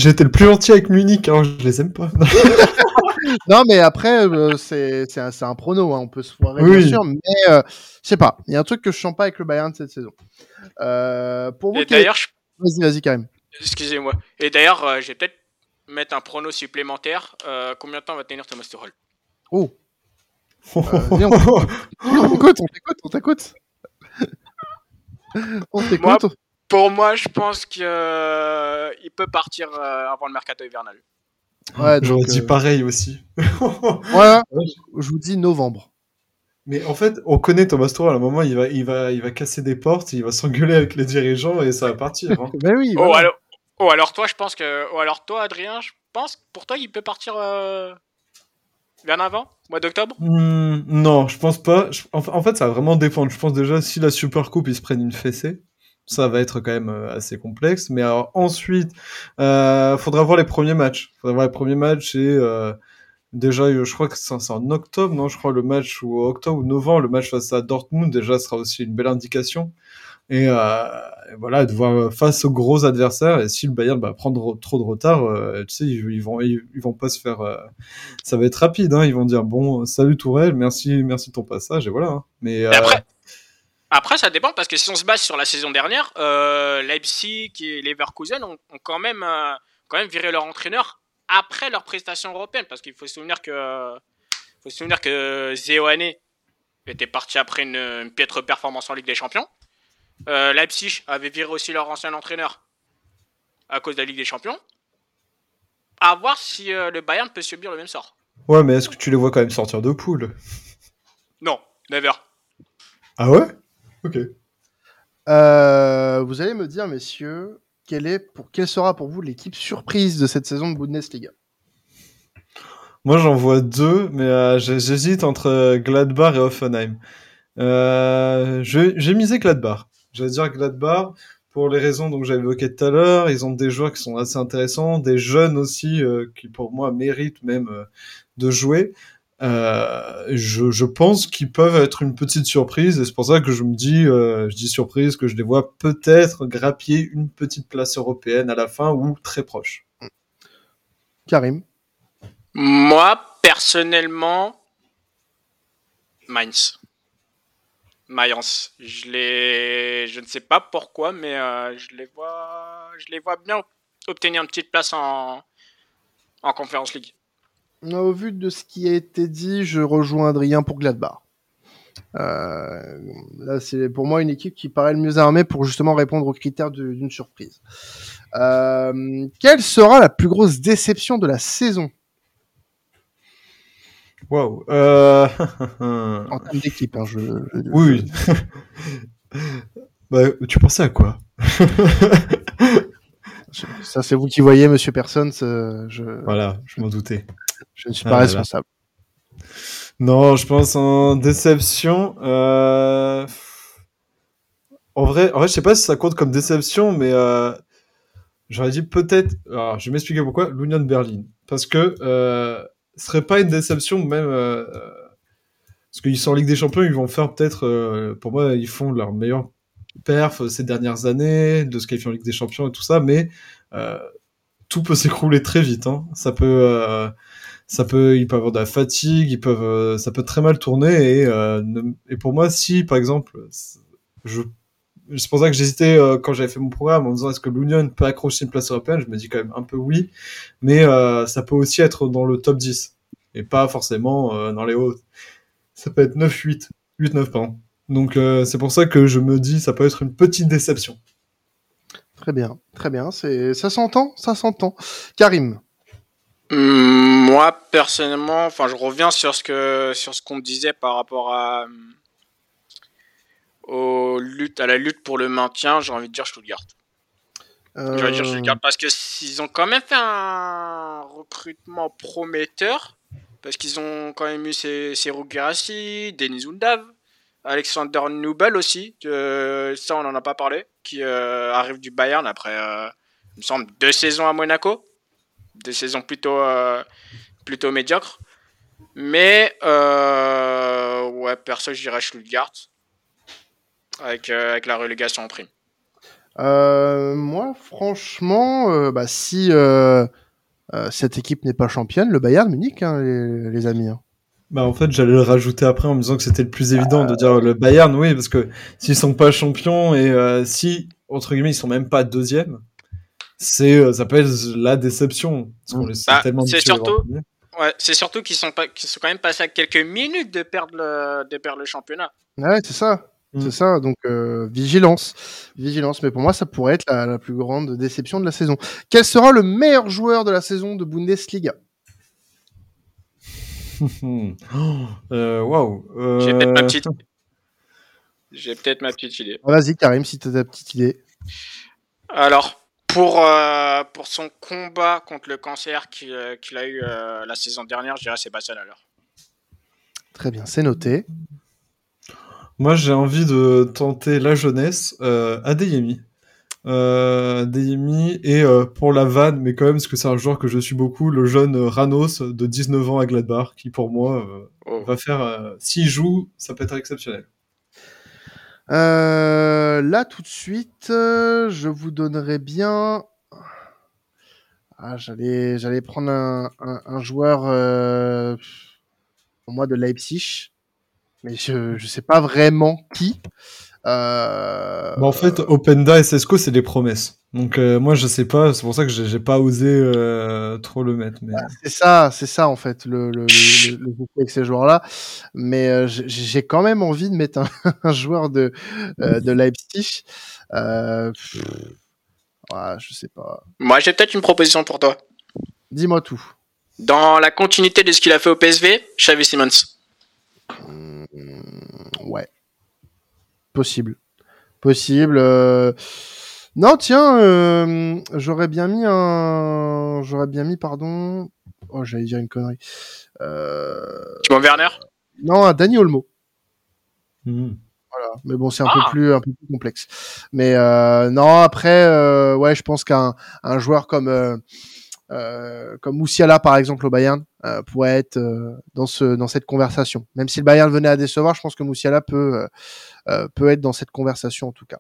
été le plus gentil avec Munich, hein, je les aime pas. non, mais après, euh, c'est un, un, prono, hein, on peut se voir bien sûr, mais euh, je sais pas. Il y a un truc que je sens pas avec le Bayern cette saison. Euh, pour vous, d'ailleurs, je... vas-y, vas-y, Karim. Excusez-moi. Et d'ailleurs, euh, je vais peut-être mettre un prono supplémentaire. combien de temps va tenir Thomas Tuchel? Oh. on t'écoute, on t'écoute, on t'écoute. on t'écoute. Pour moi, je pense qu'il peut partir avant le mercato hivernal. Ouais, J'aurais dit euh, pareil aussi. ouais, je vous dis novembre. Mais en fait, on connaît Thomas Tuchel. À un moment, il va, il va, il va casser des portes, il va s'engueuler avec les dirigeants et ça va partir. Hein. ben oui. Oh, alors, oh, alors toi, je pense que, oh, alors toi, Adrien, je pense que pour toi, il peut partir euh... bien avant, mois d'octobre? Hmm, non, je pense pas. En fait, ça va vraiment dépendre. Je pense déjà si la Super Coupe, ils se prennent une fessée ça va être quand même euh, assez complexe. Mais alors ensuite, euh, faudra voir les premiers matchs. Faudra voir les premiers matchs et euh, déjà, je crois que c'est en octobre, non? Je crois le match ou octobre ou novembre, le match face à Dortmund déjà sera aussi une belle indication. Et, euh, voilà, de voir face aux gros adversaires. Et si le Bayern va prendre trop de retard, euh, tu sais, ils, vont ils, vont pas se faire. Euh, ça va être rapide. Hein, ils vont dire bon, salut Tourelle, merci merci de ton passage et voilà. Hein. Mais après, après, ça dépend parce que si on se base sur la saison dernière, euh, Leipzig et Leverkusen ont, ont quand, même, euh, quand même viré leur entraîneur après leur prestation européenne. Parce qu'il faut se souvenir que, faut se souvenir que était parti après une, piètre performance en Ligue des Champions. Euh, Leipzig avait viré aussi leur ancien entraîneur à cause de la Ligue des Champions. À voir si le Bayern peut subir le même sort. Ouais, mais est-ce que tu les vois quand même sortir de poule? Non, never. Ah ouais? Ok. Euh, vous allez me dire, messieurs, quelle, est pour, quelle sera pour vous l'équipe surprise de cette saison de Bundesliga? Moi, j'en vois deux, mais euh, j'hésite entre Gladbach et Hoffenheim. Euh, j'ai misé Gladbach. J'allais dire Gladbach pour les raisons dont j'avais évoqué tout à l'heure. Ils ont des joueurs qui sont assez intéressants, des jeunes aussi qui, pour moi, méritent même de jouer. Euh, je, je, pense qu'ils peuvent être une petite surprise et c'est pour ça que je me dis, euh, je dis surprise, que je les vois peut-être grappiller une petite place européenne à la fin ou très proche. Karim Moi, personnellement, Mainz. Mayence. Je les, je ne sais pas pourquoi, mais euh, je les vois, je les vois bien obtenir une petite place en, en Conference League. Au vu de ce qui a été dit, je rejoins Adrien pour Gladbach. Euh, là, c'est pour moi une équipe qui paraît le mieux armée pour justement répondre aux critères d'une surprise. Euh, quelle sera la plus grosse déception de la saison? Waouh. Euh... en termes d'équipe, hein, je, je, Oui. bah, tu pensais à quoi Ça, c'est vous qui voyez, monsieur Personne. Je... Voilà, je m'en doutais. Je ne suis pas ah, responsable. Là. Non, je pense en déception. Euh... En vrai, en vrai, je sais pas si ça compte comme déception, mais euh... j'aurais dit peut-être. Alors, je vais m'expliquer pourquoi. L'Union de Berlin, parce que euh, ce serait pas une déception même. Euh... Parce qu'ils sont en Ligue des Champions, ils vont faire peut-être. Euh, pour moi, ils font leur meilleur perf ces dernières années, de qu'ils font en Ligue des Champions et tout ça, mais euh, tout peut s'écrouler très vite. Hein. Ça peut, euh, ça peut, ils peuvent avoir de la fatigue, ils peuvent, euh, ça peut très mal tourner. Et, euh, et pour moi, si par exemple, je, c'est pour ça que j'hésitais euh, quand j'avais fait mon programme en disant est-ce que l'Union peut accrocher une place européenne. Je me dis quand même un peu oui, mais euh, ça peut aussi être dans le top 10 et pas forcément euh, dans les hauts. Ça peut être 9-8, 8-9 pardon. Donc euh, c'est pour ça que je me dis ça peut être une petite déception. Très bien, très bien. C'est ça s'entend, ça s'entend. Karim. Mmh, moi personnellement, enfin je reviens sur ce que sur ce qu'on disait par rapport à aux luttes, à la lutte pour le maintien. J'ai envie de dire Stuttgart. Euh... J'ai envie de dire Stuttgart parce que s'ils ont quand même fait un recrutement prometteur parce qu'ils ont quand même eu ces, ces Denis Undav, Alexander Nubel aussi, ça on en a pas parlé, qui euh, arrive du Bayern après, euh, il me semble, deux saisons à Monaco, deux saisons plutôt, euh, plutôt médiocres. Mais ouais, perso, je dirais Stuttgart avec, avec la relégation en prime. moi, franchement, bah, si cette équipe n'est pas championne, le Bayern Munich, hein, les, les, amis. Hein. Bah en fait, j'allais le rajouter après en me disant que c'était le plus évident de dire le Bayern, oui, parce que s'ils sont pas champions et euh, si entre guillemets ils sont même pas deuxième, c'est euh, ça peut être la déception. Bah, c'est surtout, ouais, c'est surtout qu'ils sont pas, qu'ils sont quand même passés à quelques minutes de perdre le, de perdre le championnat. Ouais, c'est ça. Mm. C'est ça, donc euh, vigilance, vigilance. Mais pour moi, ça pourrait être la, la, plus grande déception de la saison. Quel sera le meilleur joueur de la saison de Bundesliga? Waouh. Euh... J'ai peut-être ma petite. J'ai peut-être ma petite idée. Vas-y, Karim, si tu as ta petite idée. Alors, pour, euh, pour son combat contre le cancer qu'il qu a eu euh, la saison dernière, je dirais Sébastien Haller. Très bien, c'est noté. Moi, j'ai envie de tenter la jeunesse, euh, Adeyemi euh, Deyemi et euh, pour la vanne, mais quand même parce que c'est un joueur que je suis beaucoup, le jeune Ranos de 19 ans à Gladbach, qui pour moi euh, oh. va faire, euh, s'il joue, ça peut être exceptionnel. Euh, là tout de suite, je vous donnerai bien. Ah, j'allais, j'allais prendre un, un, un joueur pour moi de Leipzig, mais je je sais pas vraiment qui. Euh... Bah en fait, Openda et Sesco, c'est des promesses. Donc euh, moi, je sais pas. C'est pour ça que j'ai pas osé euh, trop le mettre. Mais... C'est ça, c'est ça en fait le le, le, le avec ces joueurs-là. Mais euh, j'ai quand même envie de mettre un, un joueur de euh, de Leipzig. Euh, ouais, je sais pas. Moi, j'ai peut-être une proposition pour toi. Dis-moi tout. Dans la continuité de ce qu'il a fait au PSV, Xavi Simons. Mmh, ouais. Possible. Possible. Euh... Non, tiens, euh... j'aurais bien mis un. J'aurais bien mis, pardon. Oh, j'allais dire une connerie. Euh... Tu vois Werner? Non, un Danny Olmo. Mmh. Voilà. Mais bon, c'est un, ah. peu plus, un peu plus complexe. Mais euh, non, après, euh, ouais, je pense qu'un un joueur comme comme Moussiala par exemple au Bayern euh, pourrait être euh, dans ce dans cette conversation. Même si le Bayern venait à décevoir, je pense que Moussiala peut euh, peut être dans cette conversation en tout cas.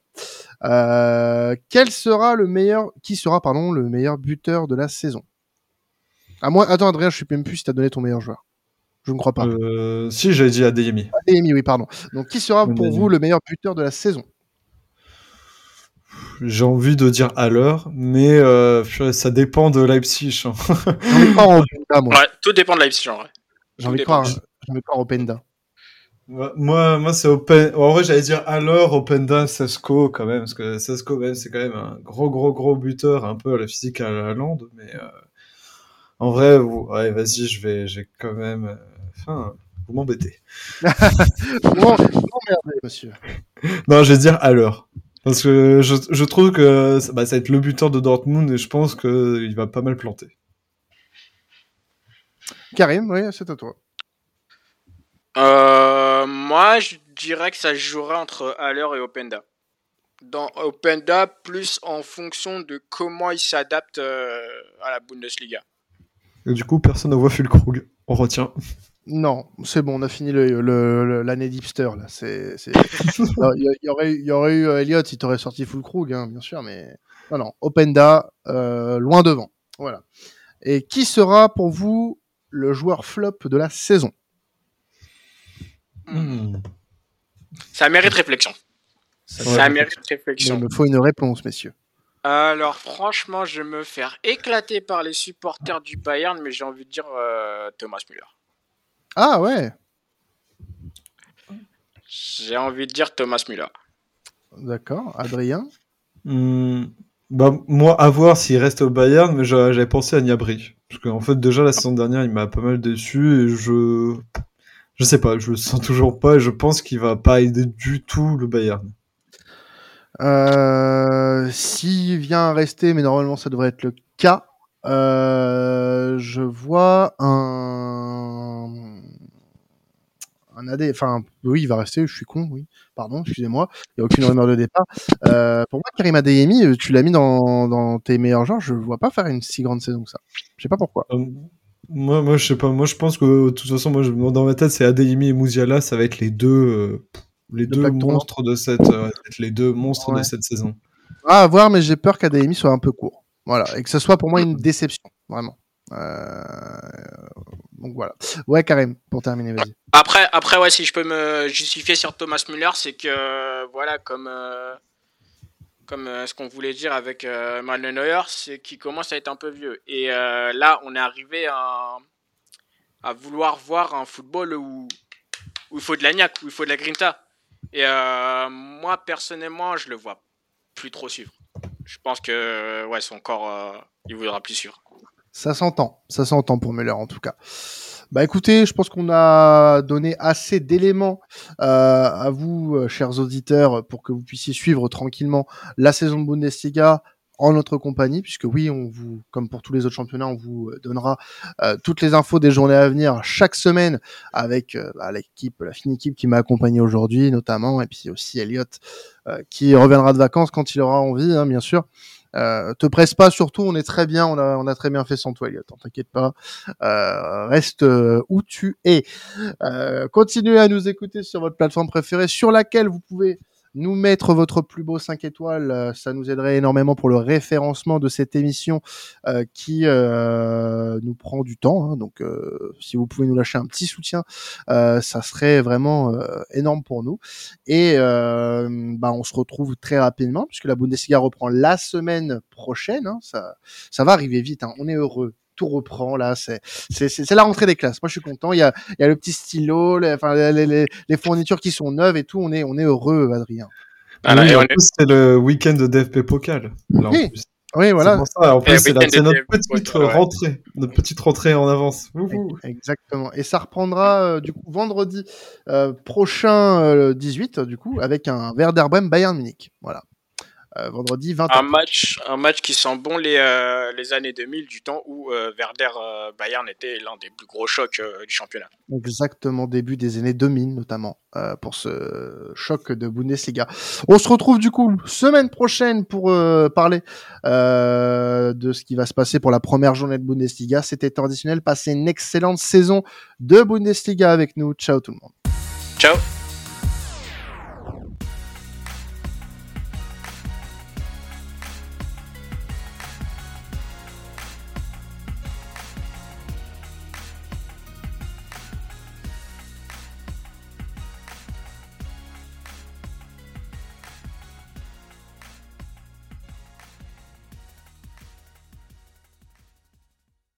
Euh, quel sera le meilleur qui sera pardon le meilleur buteur de la saison? À moi, attends Adrien, je sais même plus si t'as donné ton meilleur joueur. Je ne crois pas. Euh, si, j'avais dit Adeyemi. Adeyemi, oui, pardon. Donc, qui sera pour vous le meilleur buteur de la saison? J'ai envie de dire à l'heure, mais euh, ça dépend de Leipzig. Hein. J'en ai pas au Penda, moi. Ouais, tout dépend de Leipzig, en vrai. J'ai envie de croire, j'en ai pas au Penda. Moi, moi c'est Open. En vrai, j'allais dire à l'heure Openda, Sesco quand même, parce que Sesco, même, c'est quand même un gros, gros, gros buteur, un peu à la physique à la lande, mais euh... en vrai, vous... ouais, vas-y, je vais, j'ai quand même. euh, Enfin, vous m'embêtez. Comment m'emmerder, monsieur Non, je vais dire à l'heure. Parce que je, je trouve que bah, ça va être le buteur de Dortmund et je pense qu'il va pas mal planter. Karim, oui, c'est à toi. Euh, moi, je dirais que ça se jouerait entre Haller et Openda. Dans Openda, plus en fonction de comment il s'adapte euh, à la Bundesliga. Et du coup, personne ne voit Fulkrug. On retient. Non, c'est bon, on a fini l'année le, le, l'année d'hipster là. C'est, il, y aurait, il y aurait eu Elliott, il t'aurait sorti full Krug, hein, bien sûr, mais non, non, Openda, euh, loin devant. Voilà. Et qui sera pour vous le joueur flop de la saison? Mmh. Ça mérite réflexion. Ça, ça mérite réflexion. Il me faut une réponse, messieurs. Alors, franchement, je vais me faire éclater par les supporters du Bayern, mais j'ai envie de dire euh, Thomas Müller. Ah ouais J'ai envie de dire Thomas Müller. D'accord. Adrien mmh. bah, Moi, à voir s'il reste au Bayern, mais j'avais pensé à Niabri. Parce qu'en fait, déjà, la saison dernière, il m'a pas mal déçu et je. Je sais pas, je le sens toujours pas et je pense qu'il va pas aider du tout le Bayern. Euh, S'il vient à rester, mais normalement ça devrait être le cas, euh, je vois un un AD, enfin oui, il va rester. Je suis con, oui. Pardon, excusez-moi. Il n'y a aucune rumeur de départ. Euh, pour moi, Karim Adeyemi, tu l'as mis dans, dans tes meilleurs genres. Je ne vois pas faire une si grande saison que ça. Je sais pas pourquoi. Euh, moi, moi, je sais pas. Moi, je pense que de toute façon, moi, je, dans ma tête, c'est Adeyemi et Mouziala, ça va être les deux, euh, les deux monstres de cette, euh, les deux monstres ouais. de cette saison. Ah, à voir, mais j'ai peur qu'Adeyemi soit un peu court. Voilà, et que ce soit pour moi une déception, vraiment. Euh... Donc voilà. Ouais, Karim, pour terminer, vas-y. Après, après, ouais, si je peux me justifier sur Thomas Müller, c'est que, voilà, comme, euh, comme euh, ce qu'on voulait dire avec euh, Manuel Neuer, c'est qu'il commence à être un peu vieux. Et euh, là, on est arrivé à, vouloir voir un football où, où il faut de la niaque, où il faut de la grinta. Et euh, moi, personnellement, je le vois plus trop suivre. Je pense que, ouais, son corps, euh, il voudra plus suivre. Ça s'entend, ça s'entend pour Müller en tout cas. Bah écoutez, je pense qu'on a donné assez d'éléments euh, à vous, euh, chers auditeurs, pour que vous puissiez suivre tranquillement la saison de Bundesliga en notre compagnie, puisque oui, on vous, comme pour tous les autres championnats, on vous donnera euh, toutes les infos des journées à venir chaque semaine avec euh, bah, l'équipe, la fine équipe qui m'a accompagné aujourd'hui, notamment, et puis aussi Elliot, euh, qui reviendra de vacances quand il aura envie, hein, bien sûr. Euh, te presse pas, surtout, on est très bien, on a, on a très bien fait sans toi, Elliot, t'inquiète pas. Euh, reste euh, où tu es. Euh, continuez à nous écouter sur votre plateforme préférée, sur laquelle vous pouvez nous mettre votre plus beau 5 étoiles, ça nous aiderait énormément pour le référencement de cette émission euh, qui euh, nous prend du temps. Hein, donc, euh, si vous pouvez nous lâcher un petit soutien, ça serait vraiment énorme pour nous. Et bah, on se retrouve très rapidement puisque la Bundesliga reprend la semaine prochaine. Hein, ça, ça va arriver vite. Hein, on est heureux tout reprend là. C'est c'est la rentrée des classes. Moi, je suis content. Il y a il y a le petit stylo, les, enfin les, les, les fournitures qui sont neuves et tout. On est on est heureux, Adrien. Ah, oui, en plus, c'est le week-end de DFP Pokal. Là, oui. Oui, voilà. Pour ça. En plus, c'est notre petite rentrée, notre petite rentrée en avance. Ouhou. Exactement. Et ça reprendra euh, du coup vendredi euh, prochain, euh, 18 du coup, avec un Werder Bremen Bayern Munich. Voilà. Euh, vendredi 20 un match, un match qui sent bon les, euh, les années 2000, du temps où euh, Werder Bayern était l'un des plus gros chocs du championnat. Exactement, début des années 2000 notamment, pour ce choc de Bundesliga. On se retrouve du coup semaine prochaine pour parler de ce qui va se passer pour la première journée de Bundesliga. C'était traditionnel, passez une excellente saison de Bundesliga avec nous. Ciao tout le monde. Ciao.